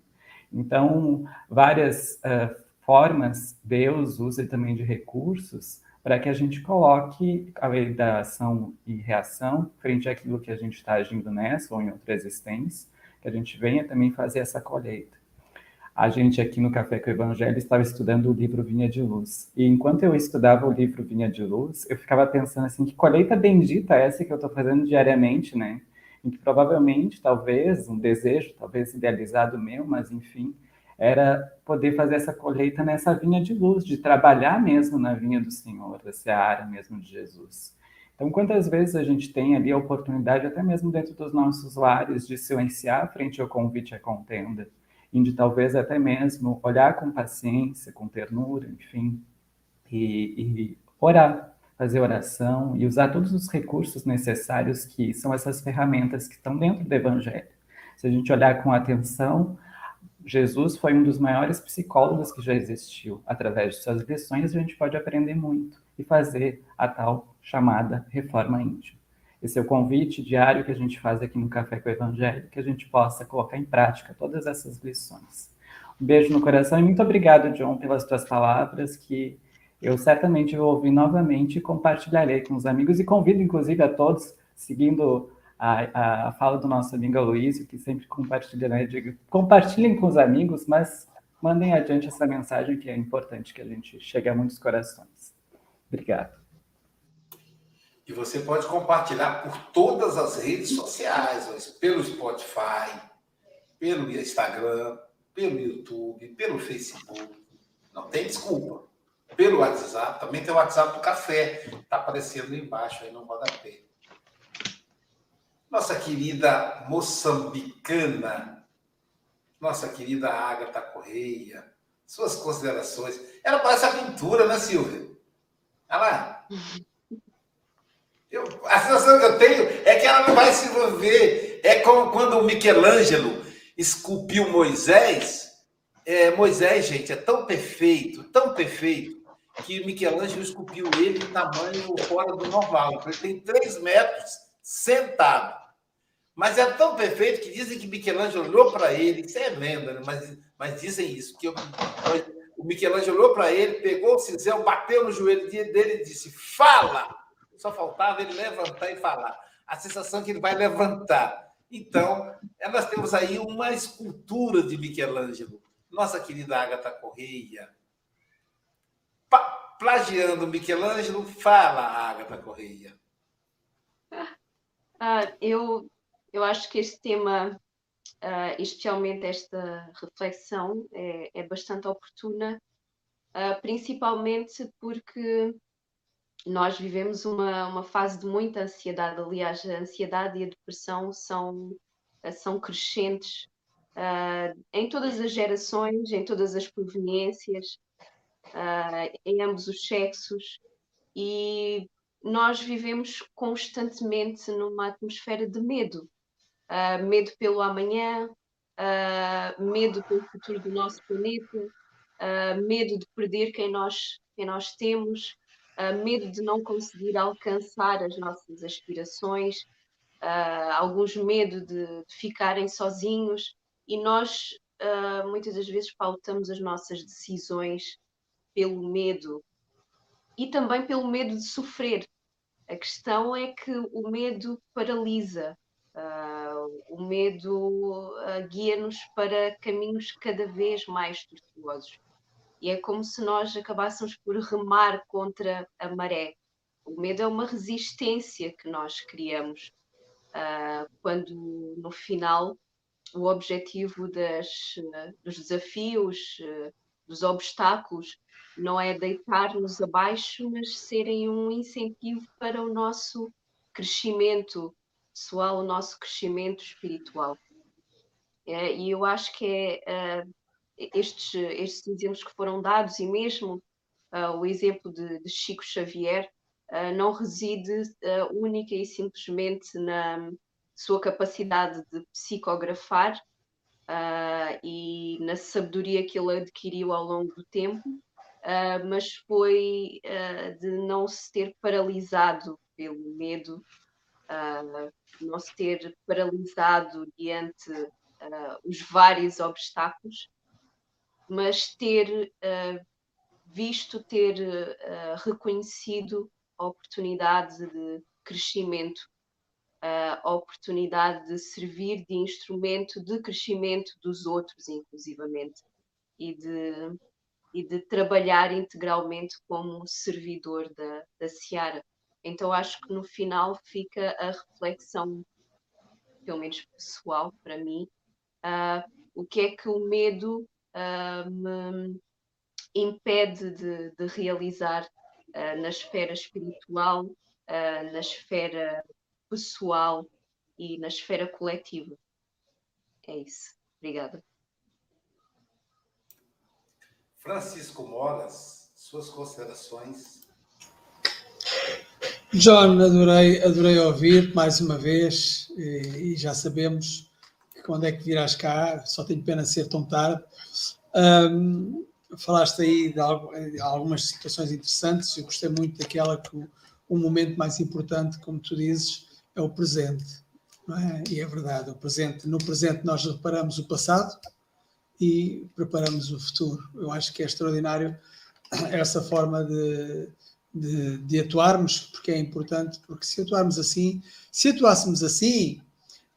Então, várias uh, formas Deus usa também de recursos para que a gente coloque a lei da ação e reação frente àquilo que a gente está agindo nessa ou em outra existência, que a gente venha também fazer essa colheita. A gente aqui no Café com o Evangelho estava estudando o livro Vinha de Luz. E enquanto eu estudava o livro Vinha de Luz, eu ficava pensando assim, que colheita bendita é essa que eu estou fazendo diariamente, né? Em que provavelmente, talvez, um desejo, talvez idealizado meu, mas enfim, era poder fazer essa colheita nessa vinha de luz, de trabalhar mesmo na vinha do Senhor, da seara mesmo de Jesus. Então, quantas vezes a gente tem ali a oportunidade, até mesmo dentro dos nossos lares, de silenciar frente ao convite à contenda, de talvez até mesmo olhar com paciência, com ternura, enfim, e, e orar, fazer oração e usar todos os recursos necessários que são essas ferramentas que estão dentro do Evangelho. Se a gente olhar com atenção, Jesus foi um dos maiores psicólogos que já existiu. Através de suas lições, a gente pode aprender muito e fazer a tal chamada reforma íntima. Esse é o convite diário que a gente faz aqui no Café com o Evangelho, que a gente possa colocar em prática todas essas lições. Um beijo no coração e muito obrigado, John, pelas tuas palavras, que eu certamente vou ouvir novamente e compartilharei com os amigos e convido, inclusive, a todos, seguindo a, a fala do nosso amigo Aloysio, que sempre compartilha, né? Digo, compartilhem com os amigos, mas mandem adiante essa mensagem que é importante que a gente chegue a muitos corações. Obrigado. E você pode compartilhar por todas as redes sociais, pelo Spotify, pelo Instagram, pelo YouTube, pelo Facebook. Não tem desculpa. Pelo WhatsApp, também tem o WhatsApp do café. Está aparecendo embaixo aí no rodapé. Nossa querida moçambicana, nossa querida Agatha Correia, suas considerações. Ela parece a pintura, né, Silvia? Ela. Eu, a sensação que eu tenho é que ela não vai se envolver. É como quando o Michelangelo esculpiu Moisés. É, Moisés, gente, é tão perfeito, tão perfeito, que Michelangelo esculpiu ele em tamanho fora do normal. Ele tem três metros sentado. Mas é tão perfeito que dizem que Michelangelo olhou para ele, isso é lenda, né? mas, mas dizem isso, que eu, o Michelangelo olhou para ele, pegou o cinzel, bateu no joelho dele e disse: Fala! Só faltava ele levantar e falar. A sensação é que ele vai levantar. Então, nós temos aí uma escultura de Michelangelo. Nossa querida Agatha Correia. Pa plagiando Michelangelo, fala, Agatha Correia. Ah, eu, eu acho que este tema, uh, especialmente esta reflexão, é, é bastante oportuna, uh, principalmente porque nós vivemos uma, uma fase de muita ansiedade. Aliás, a ansiedade e a depressão são, são crescentes uh, em todas as gerações, em todas as proveniências, uh, em ambos os sexos, e nós vivemos constantemente numa atmosfera de medo. Uh, medo pelo amanhã, medo pelo futuro do nosso planeta, medo de perder quem nós, quem nós temos, uh, medo de não conseguir alcançar as nossas aspirações, uh, alguns medo de, de, ficarem sozinhos e nós uh, muitas das vezes pautamos as nossas decisões pelo medo e também pelo medo de sofrer. A questão é que o medo paralisa, o medo guia-nos para caminhos cada vez mais tortuosos. E é como se nós acabássemos por remar contra a maré. O medo é uma resistência que nós criamos uh, quando, no final, o objetivo das, uh, dos desafios, uh, dos obstáculos, não é deitar-nos abaixo, mas serem um incentivo para o nosso crescimento pessoal, o nosso crescimento espiritual. É, e eu acho que é estes, estes exemplos que foram dados e mesmo uh, o exemplo de, de Chico Xavier uh, não reside uh, única e simplesmente na sua capacidade de psicografar e na sabedoria que ele adquiriu ao longo do tempo, mas foi de não se ter paralisado pelo medo, não se ter paralisado diante os vários obstáculos, mas ter uh, visto, ter uh, reconhecido a oportunidade de crescimento, a oportunidade de servir de instrumento de crescimento dos outros, inclusivamente. e de, e de trabalhar integralmente como servidor da, da Seara. Então acho que no final fica a reflexão, pelo menos pessoal para mim, uh, o que é que o medo uh, me impede de, de realizar uh, na esfera espiritual, na esfera pessoal e na esfera coletiva. É isso. Obrigada. Francisco Moras, suas considerações. John, adorei, adorei ouvir mais uma vez e, e, já sabemos quando é que virás cá, só tenho pena de ser tão tarde. Um, falaste aí de, algumas situações interessantes, eu gostei muito daquela que o, o, momento mais importante, como tu dizes, é o presente. É? E é verdade, o presente, no presente nós reparamos o passado, e preparamos o futuro. Eu acho que é extraordinário essa forma de, de, de, atuarmos, porque é importante, porque se atuarmos assim, se atuássemos assim,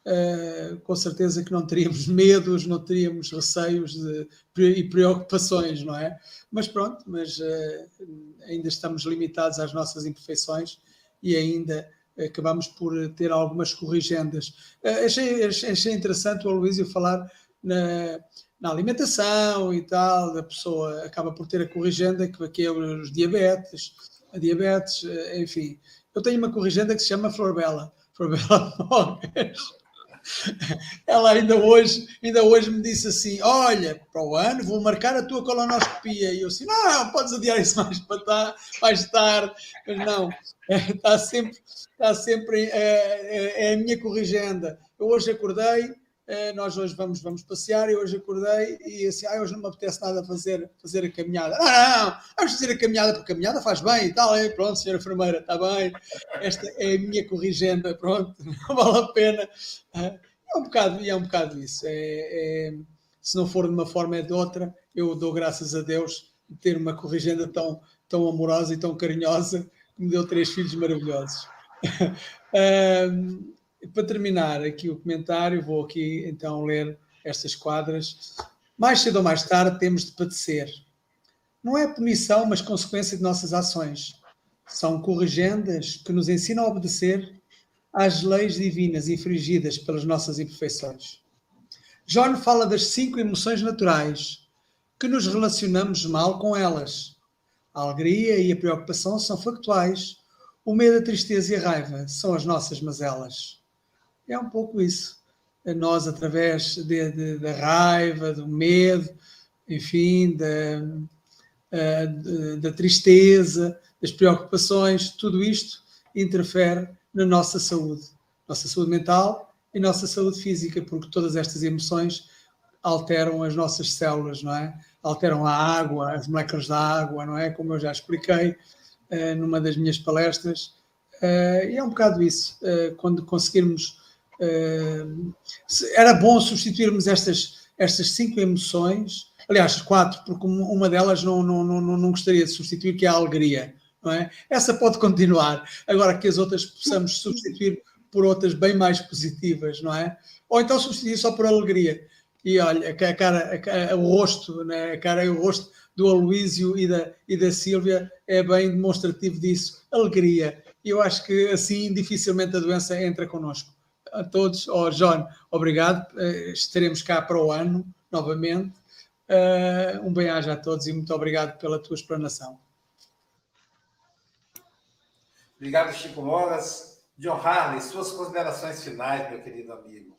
uh, com certeza que não teríamos medos, não teríamos receios de, e preocupações, não é? Mas pronto, mas uh, ainda estamos limitados às nossas imperfeições e ainda acabamos por ter algumas corrigendas. Uh, achei, achei interessante o Aloysio falar na, na alimentação e tal, a pessoa acaba por ter a corrigenda que aqui é os diabetes, a diabetes, eh, enfim. Eu tenho uma corrigenda que se chama Florbela, Florbela Mogas. Ela ainda hoje, ainda hoje me disse assim: Olha, para o ano vou marcar a tua colonoscopia. E eu assim: Não, podes adiar isso mais, para mais tarde. Mas não, está sempre, está sempre é, é, é a minha corrigenda. Eu hoje acordei, nós hoje vamos, vamos passear e hoje acordei e assim, ah, hoje não me apetece nada fazer, fazer a caminhada. Não, não, não, vamos fazer a caminhada, porque a caminhada faz bem e tal, é, pronto, senhora enfermeira, está bem, esta é a minha corrigenda, pronto, não vale a pena. É um bocado, é um bocado isso. É, é, se não for de uma forma é de outra, eu dou graças a Deus de ter uma corrigenda tão, tão amorosa e tão carinhosa que me deu três filhos maravilhosos. um, para terminar aqui o comentário, vou aqui então ler estas quadras. Mais cedo ou mais tarde temos de padecer. Não é punição, mas consequência de nossas ações. São corrigendas que nos ensinam a obedecer às leis divinas infringidas pelas nossas imperfeições. John fala das cinco emoções naturais, que nos relacionamos mal com elas. A alegria e a preocupação são factuais. O medo, a tristeza e a raiva são as nossas mazelas. É um pouco isso. Nós, através de, de, da raiva, do medo, enfim, da, da tristeza, das preocupações, tudo isto interfere na nossa saúde, nossa saúde mental e nossa saúde física, porque todas estas emoções alteram as nossas células, não é? Alteram a água, as moléculas da água, não é? Como eu já expliquei uh, numa das minhas palestras. Uh, e é um bocado isso. Quando conseguirmos era bom substituirmos estas, estas cinco emoções, aliás, quatro, porque uma delas não, não, não, não gostaria de substituir, que é a alegria. Não é? Essa pode continuar, agora que as outras possamos substituir por outras bem mais positivas, não é? Ou então substituir só por alegria. E olha, a cara, a, o rosto, né? a cara e o rosto do Aloísio e da, e da Sílvia é bem demonstrativo disso. Alegria. E eu acho que assim dificilmente a doença entra connosco a todos. Oh, John, obrigado. Uh, estaremos cá para o ano, novamente. Uh, um bem-aja a todos e muito obrigado pela tua explanação. Obrigado, Chico Moras. John Harley, suas considerações finais, meu querido amigo.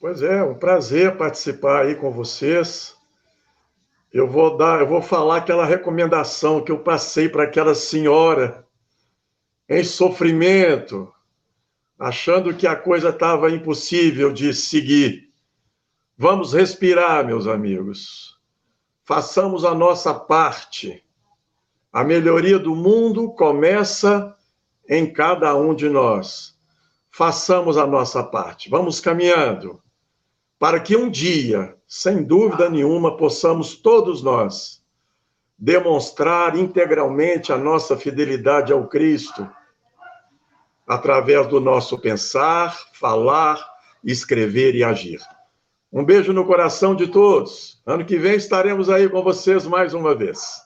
Pois é, um prazer participar aí com vocês. Eu vou dar, eu vou falar aquela recomendação que eu passei para aquela senhora em sofrimento, achando que a coisa estava impossível de seguir. Vamos respirar, meus amigos. Façamos a nossa parte. A melhoria do mundo começa em cada um de nós. Façamos a nossa parte. Vamos caminhando para que um dia, sem dúvida nenhuma, possamos todos nós demonstrar integralmente a nossa fidelidade ao Cristo através do nosso pensar, falar, escrever e agir. Um beijo no coração de todos. Ano que vem estaremos aí com vocês mais uma vez.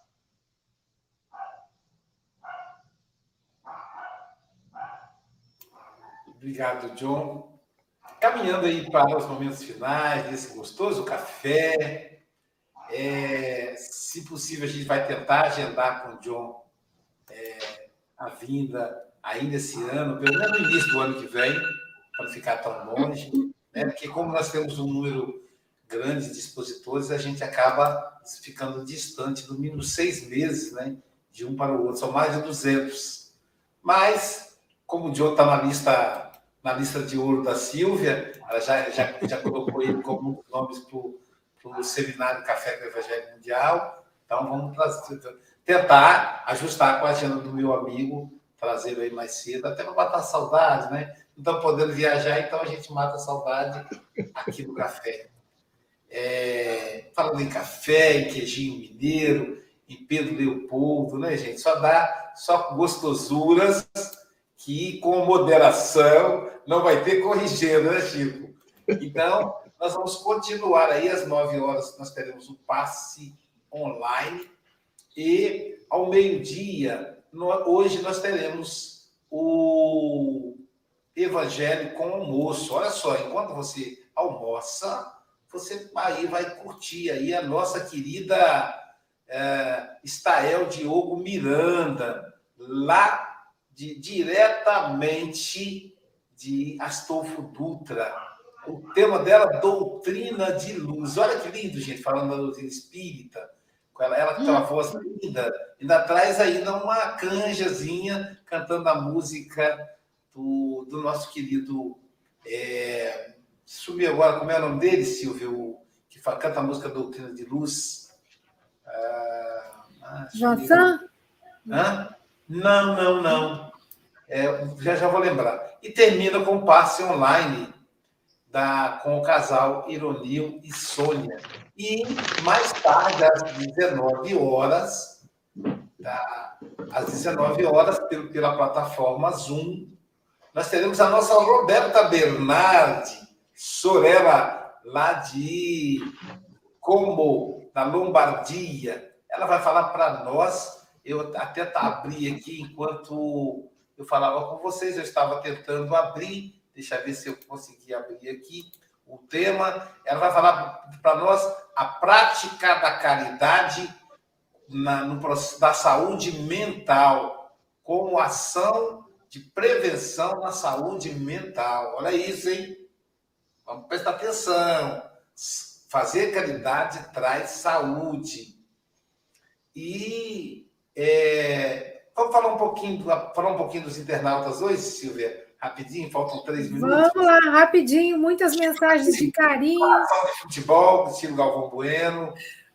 Obrigado, John. Caminhando aí para os momentos finais desse gostoso café. É, se possível, a gente vai tentar agendar com o John é, a vinda ainda esse ano, pelo menos no início do ano que vem, para não ficar tão longe. Né? Porque, como nós temos um número grande de expositores, a gente acaba ficando distante, no mínimo seis meses, né? de um para o outro. São mais de 200. Mas, como o John está na lista na lista de ouro da Silvia, ela já, já, já colocou ele como um dos nomes para o seminário Café com o Evangelho Mundial. Então, vamos tentar ajustar com a agenda do meu amigo, trazê-lo aí mais cedo, até para matar saudade, né? Não estamos podendo viajar, então a gente mata a saudade aqui no café. É, falando em café, em queijinho mineiro, em Pedro Leopoldo, né, gente? Só dá só gostosuras que com moderação não vai ter corrigendo, né, Chico? Então, nós vamos continuar aí às nove horas, nós teremos o passe online e ao meio-dia, hoje nós teremos o evangelho com almoço. Olha só, enquanto você almoça, você aí vai curtir aí a nossa querida é, Diogo Miranda, lá de, diretamente de Astolfo Dutra. O tema dela, Doutrina de Luz. Olha que lindo, gente, falando da doutrina espírita. Ela, ela hum. voz linda, ainda traz ainda uma canjazinha cantando a música do, do nosso querido. É, sumiu agora, como é o nome dele, Silvio? Que fala, canta a música Doutrina de Luz. Ah, ah Jansan? Hã? Não, não, não. É, já já vou lembrar. E termina com o passe online da, com o casal Ironil e Sônia. E mais tarde, às 19 horas, tá? às 19 horas, pela plataforma Zoom, nós teremos a nossa Roberta Bernardi, Sorella, lá de Como, na Lombardia. Ela vai falar para nós, eu até tá abri aqui enquanto eu falava com vocês, eu estava tentando abrir, deixa eu ver se eu consegui abrir aqui o tema. Ela vai falar para nós a prática da caridade na, no, da saúde mental, como ação de prevenção na saúde mental. Olha isso, hein? Vamos prestar atenção. Fazer caridade traz saúde. E é, Vamos falar um pouquinho, falar um pouquinho dos internautas hoje, Silvia? Rapidinho, faltam três minutos. Vamos lá, rapidinho, muitas mensagens de carinho. de futebol, estilo Galvão Bueno.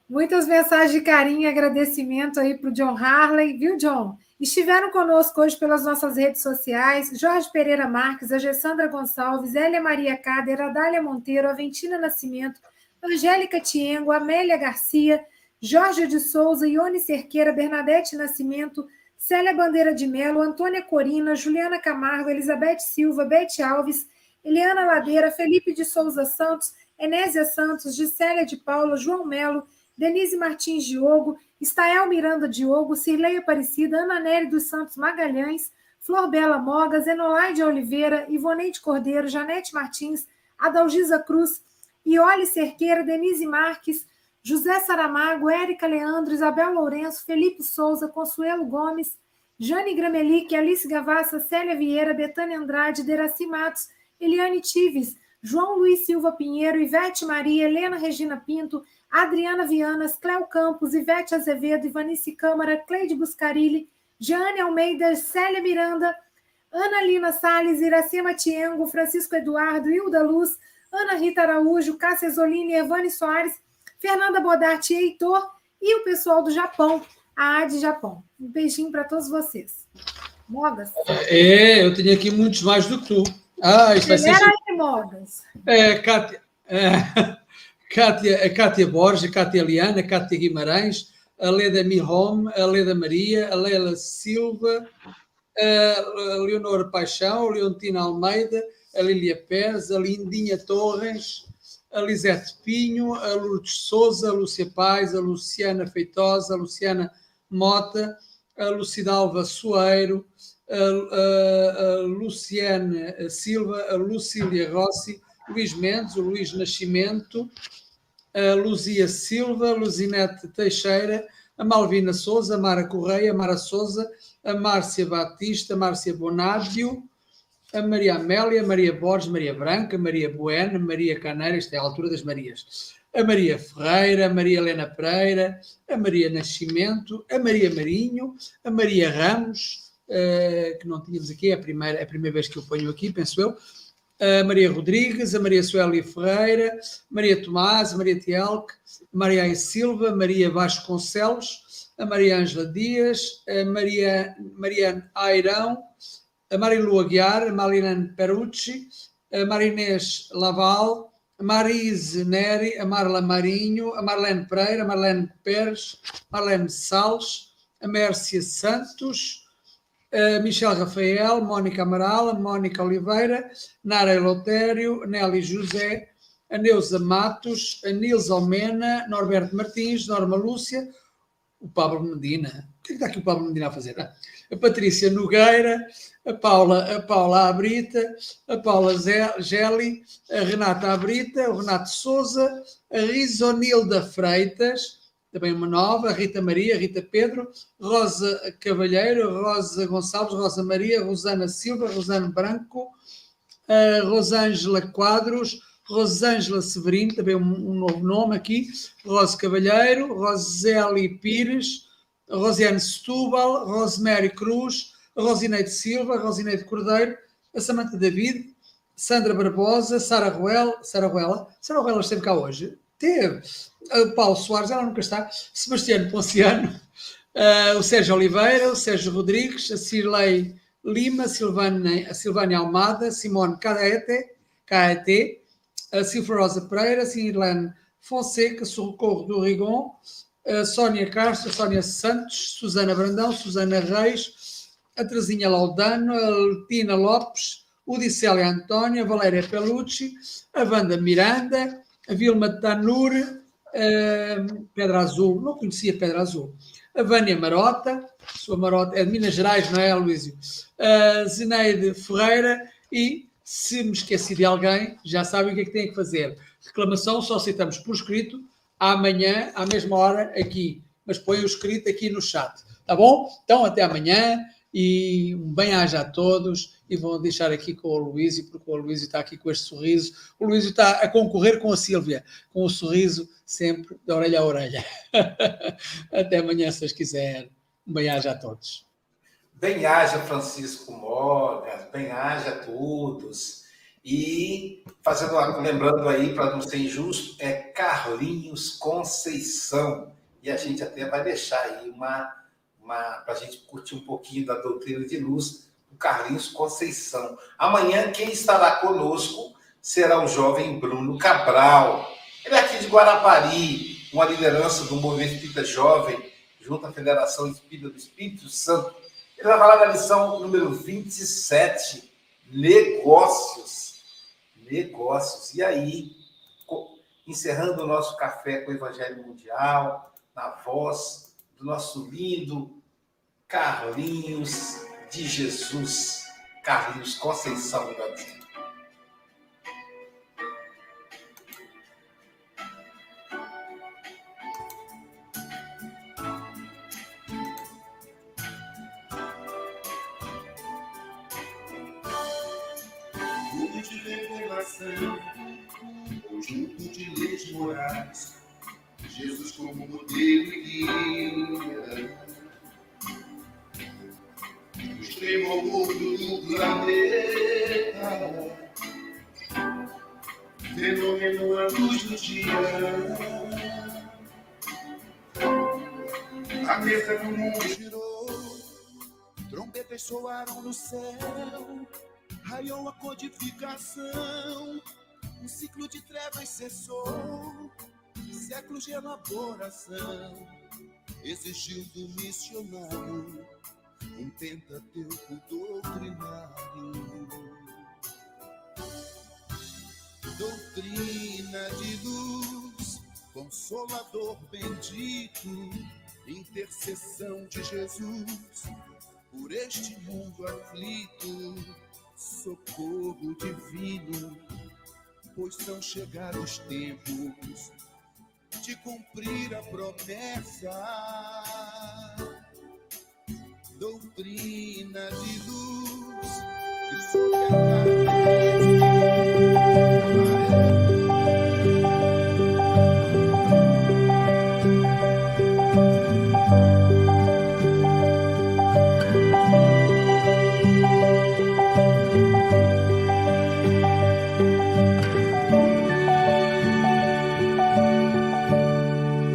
Muitas mensagens de carinho e agradecimento aí para o John Harley, viu, John? Estiveram conosco hoje pelas nossas redes sociais Jorge Pereira Marques, a Gessandra Gonçalves, Elia Maria Cader, Adália Monteiro, Aventina Nascimento, Angélica Tiengo, Amélia Garcia, Jorge de Souza, Ione Cerqueira, Bernadette Nascimento, Célia Bandeira de Melo, Antônia Corina, Juliana Camargo, Elizabeth Silva, Bete Alves, Eliana Ladeira, Felipe de Souza Santos, Enésia Santos, Gisélia de Paula, João Melo, Denise Martins Diogo, Estael Miranda Diogo, Cirlei Aparecida, Ana Nery dos Santos Magalhães, Flor Bela Mogas, Enolaide Oliveira, Ivoneide Cordeiro, Janete Martins, Adalgisa Cruz, Iole Cerqueira, Denise Marques, José Saramago, Érica Leandro, Isabel Lourenço, Felipe Souza, Consuelo Gomes, Jane Gramelic, Alice Gavassa, Célia Vieira, Betânia Andrade, Deraci Matos, Eliane Tives, João Luiz Silva Pinheiro, Ivete Maria, Helena Regina Pinto, Adriana Vianas, Cléo Campos, Ivete Azevedo, Ivanice Câmara, Cleide Buscarilli, Jeane Almeida, Célia Miranda, Ana Lina Salles, Iracema Tiengo, Francisco Eduardo, Hilda Luz, Ana Rita Araújo, Cássia Zolini, Evane Soares, Fernanda Bodarte e Heitor e o pessoal do Japão, a AD Japão. Um beijinho para todos vocês. Mogas. É, eu tenho aqui muitos mais do que tu. Ah, isto vai ser. aí, Mogas. É, Cátia, é, Cátia, a Cátia Borges, a Cátia Eliana, a Cátia Guimarães, a Leda Milhom, a Leda Maria, a Leila Silva, a Leonor Paixão, a Leontina Almeida, a Lília Pérez, a Lindinha Torres, a Lisete Pinho, a Lourdes Souza, a Lúcia Paz, a Luciana Feitosa, a Luciana Mota, a Lucidalva Soeiro, a, a, a Luciana Silva, a Lucília Rossi, Luís Mendes, o Luís Nascimento, a Luzia Silva, a Luzinete Teixeira, a Malvina Souza, a Mara Correia, a Mara Souza, a Márcia Batista, a Márcia Bonádio, a Maria Amélia, Maria Borges, Maria Branca, Maria Buena, Maria Caneira, isto é a altura das Marias, a Maria Ferreira, a Maria Helena Pereira, a Maria Nascimento, a Maria Marinho, a Maria Ramos, uh, que não tínhamos aqui, é a primeira, é a primeira vez que eu ponho aqui, penso eu, a Maria Rodrigues, a Maria Suélia Ferreira, Maria Tomás, a Maria Tielque, Maria Silva, Maria Vasconcelos, a Maria Ângela Dias, a Maria, Mariane Airão, a Marilu Aguiar, a Marilene Perucci, a Marinês Laval, a Marise Neri, a Marla Marinho, a Marlene Pereira, a Marlene Pérez, a Marlene Salles, a Mércia Santos, a Michel Rafael, Mónica Amaral, a Mónica Oliveira, Nara Elotério, Nelly José, a Neuza Matos, a Nils Almena, Norberto Martins, Norma Lúcia, o Pablo Medina. O que é que está aqui o Pablo Medina a fazer? A Patrícia Nogueira, a Paula, a Paula Abrita, a Paula Gelli, a Renata Abrita, o Renato Souza, a Risonilda Freitas, também uma nova, Rita Maria, Rita Pedro, Rosa Cavalheiro, Rosa Gonçalves, Rosa Maria, Rosana Silva, Rosana Branco, uh, Rosângela Quadros, Rosângela Severino, também um, um, novo nome aqui, Rosa Cavalheiro, Roseli Pires, Rosiane Setúbal, Rosemary Cruz, Rosineide Silva, Rosineide Cordeiro, a Samanta David, Sandra Barbosa, Sara Ruel, Sara Ruela, Sara Ruela esteve cá hoje, teve, Paulo Soares, ela nunca está, Sebastiano Ponciano, uh, o Sérgio Oliveira, o Sérgio Rodrigues, a Cirlei Lima, a Silvânia Almada, Simone Caete, Caete, a Silva Rosa Pereira, a Sirlene Fonseca, Socorro do Rigon, a Sónia Castro, a Sónia Santos, Susana Brandão, Susana Reis, a Terezinha Laudano, a Letina Lopes, o Dicélia Antónia, a Valéria Pelucci, a Wanda Miranda, a Vilma Tanur, Pedra Azul, não conhecia Pedra Azul. A Vânia Marota, sua Marota é de Minas Gerais, não é, Luísio? A Zeneide Ferreira e, se me esqueci de alguém, já sabem o que é que têm que fazer. Reclamação só aceitamos por escrito, amanhã, à mesma hora, aqui. Mas põe o escrito aqui no chat. Tá bom? Então, até amanhã e bem-aja a todos e vou deixar aqui com o Luísio, porque o Luísio está aqui com este sorriso. O Luísio está a concorrer com a Sílvia, com o sorriso sempre de orelha a orelha. Até amanhã, se quiserem. Um bem-aja a todos. Bem-aja, Francisco Mogas, bem-aja a todos. E fazendo, lembrando aí, para não ser injusto, é Carlinhos Conceição. E a gente até vai deixar aí uma para a gente curtir um pouquinho da doutrina de luz, o Carlinhos Conceição. Amanhã, quem estará conosco será o jovem Bruno Cabral. Ele é aqui de Guarapari, uma liderança do movimento espírita jovem, junto à Federação Espírita do Espírito Santo. Ele vai falar da lição número 27, negócios. Negócios. E aí, encerrando o nosso café com o Evangelho Mundial, na voz do nosso lindo Carlinhos de Jesus, Carlinhos Conceição da séculos de elaboração, exigiu do missionário um Pentateuco doutrinário. doutrina de luz, consolador bendito, intercessão de Jesus por este mundo aflito, socorro divino, pois são chegados tempos de cumprir a promessa. Doutrina de luz que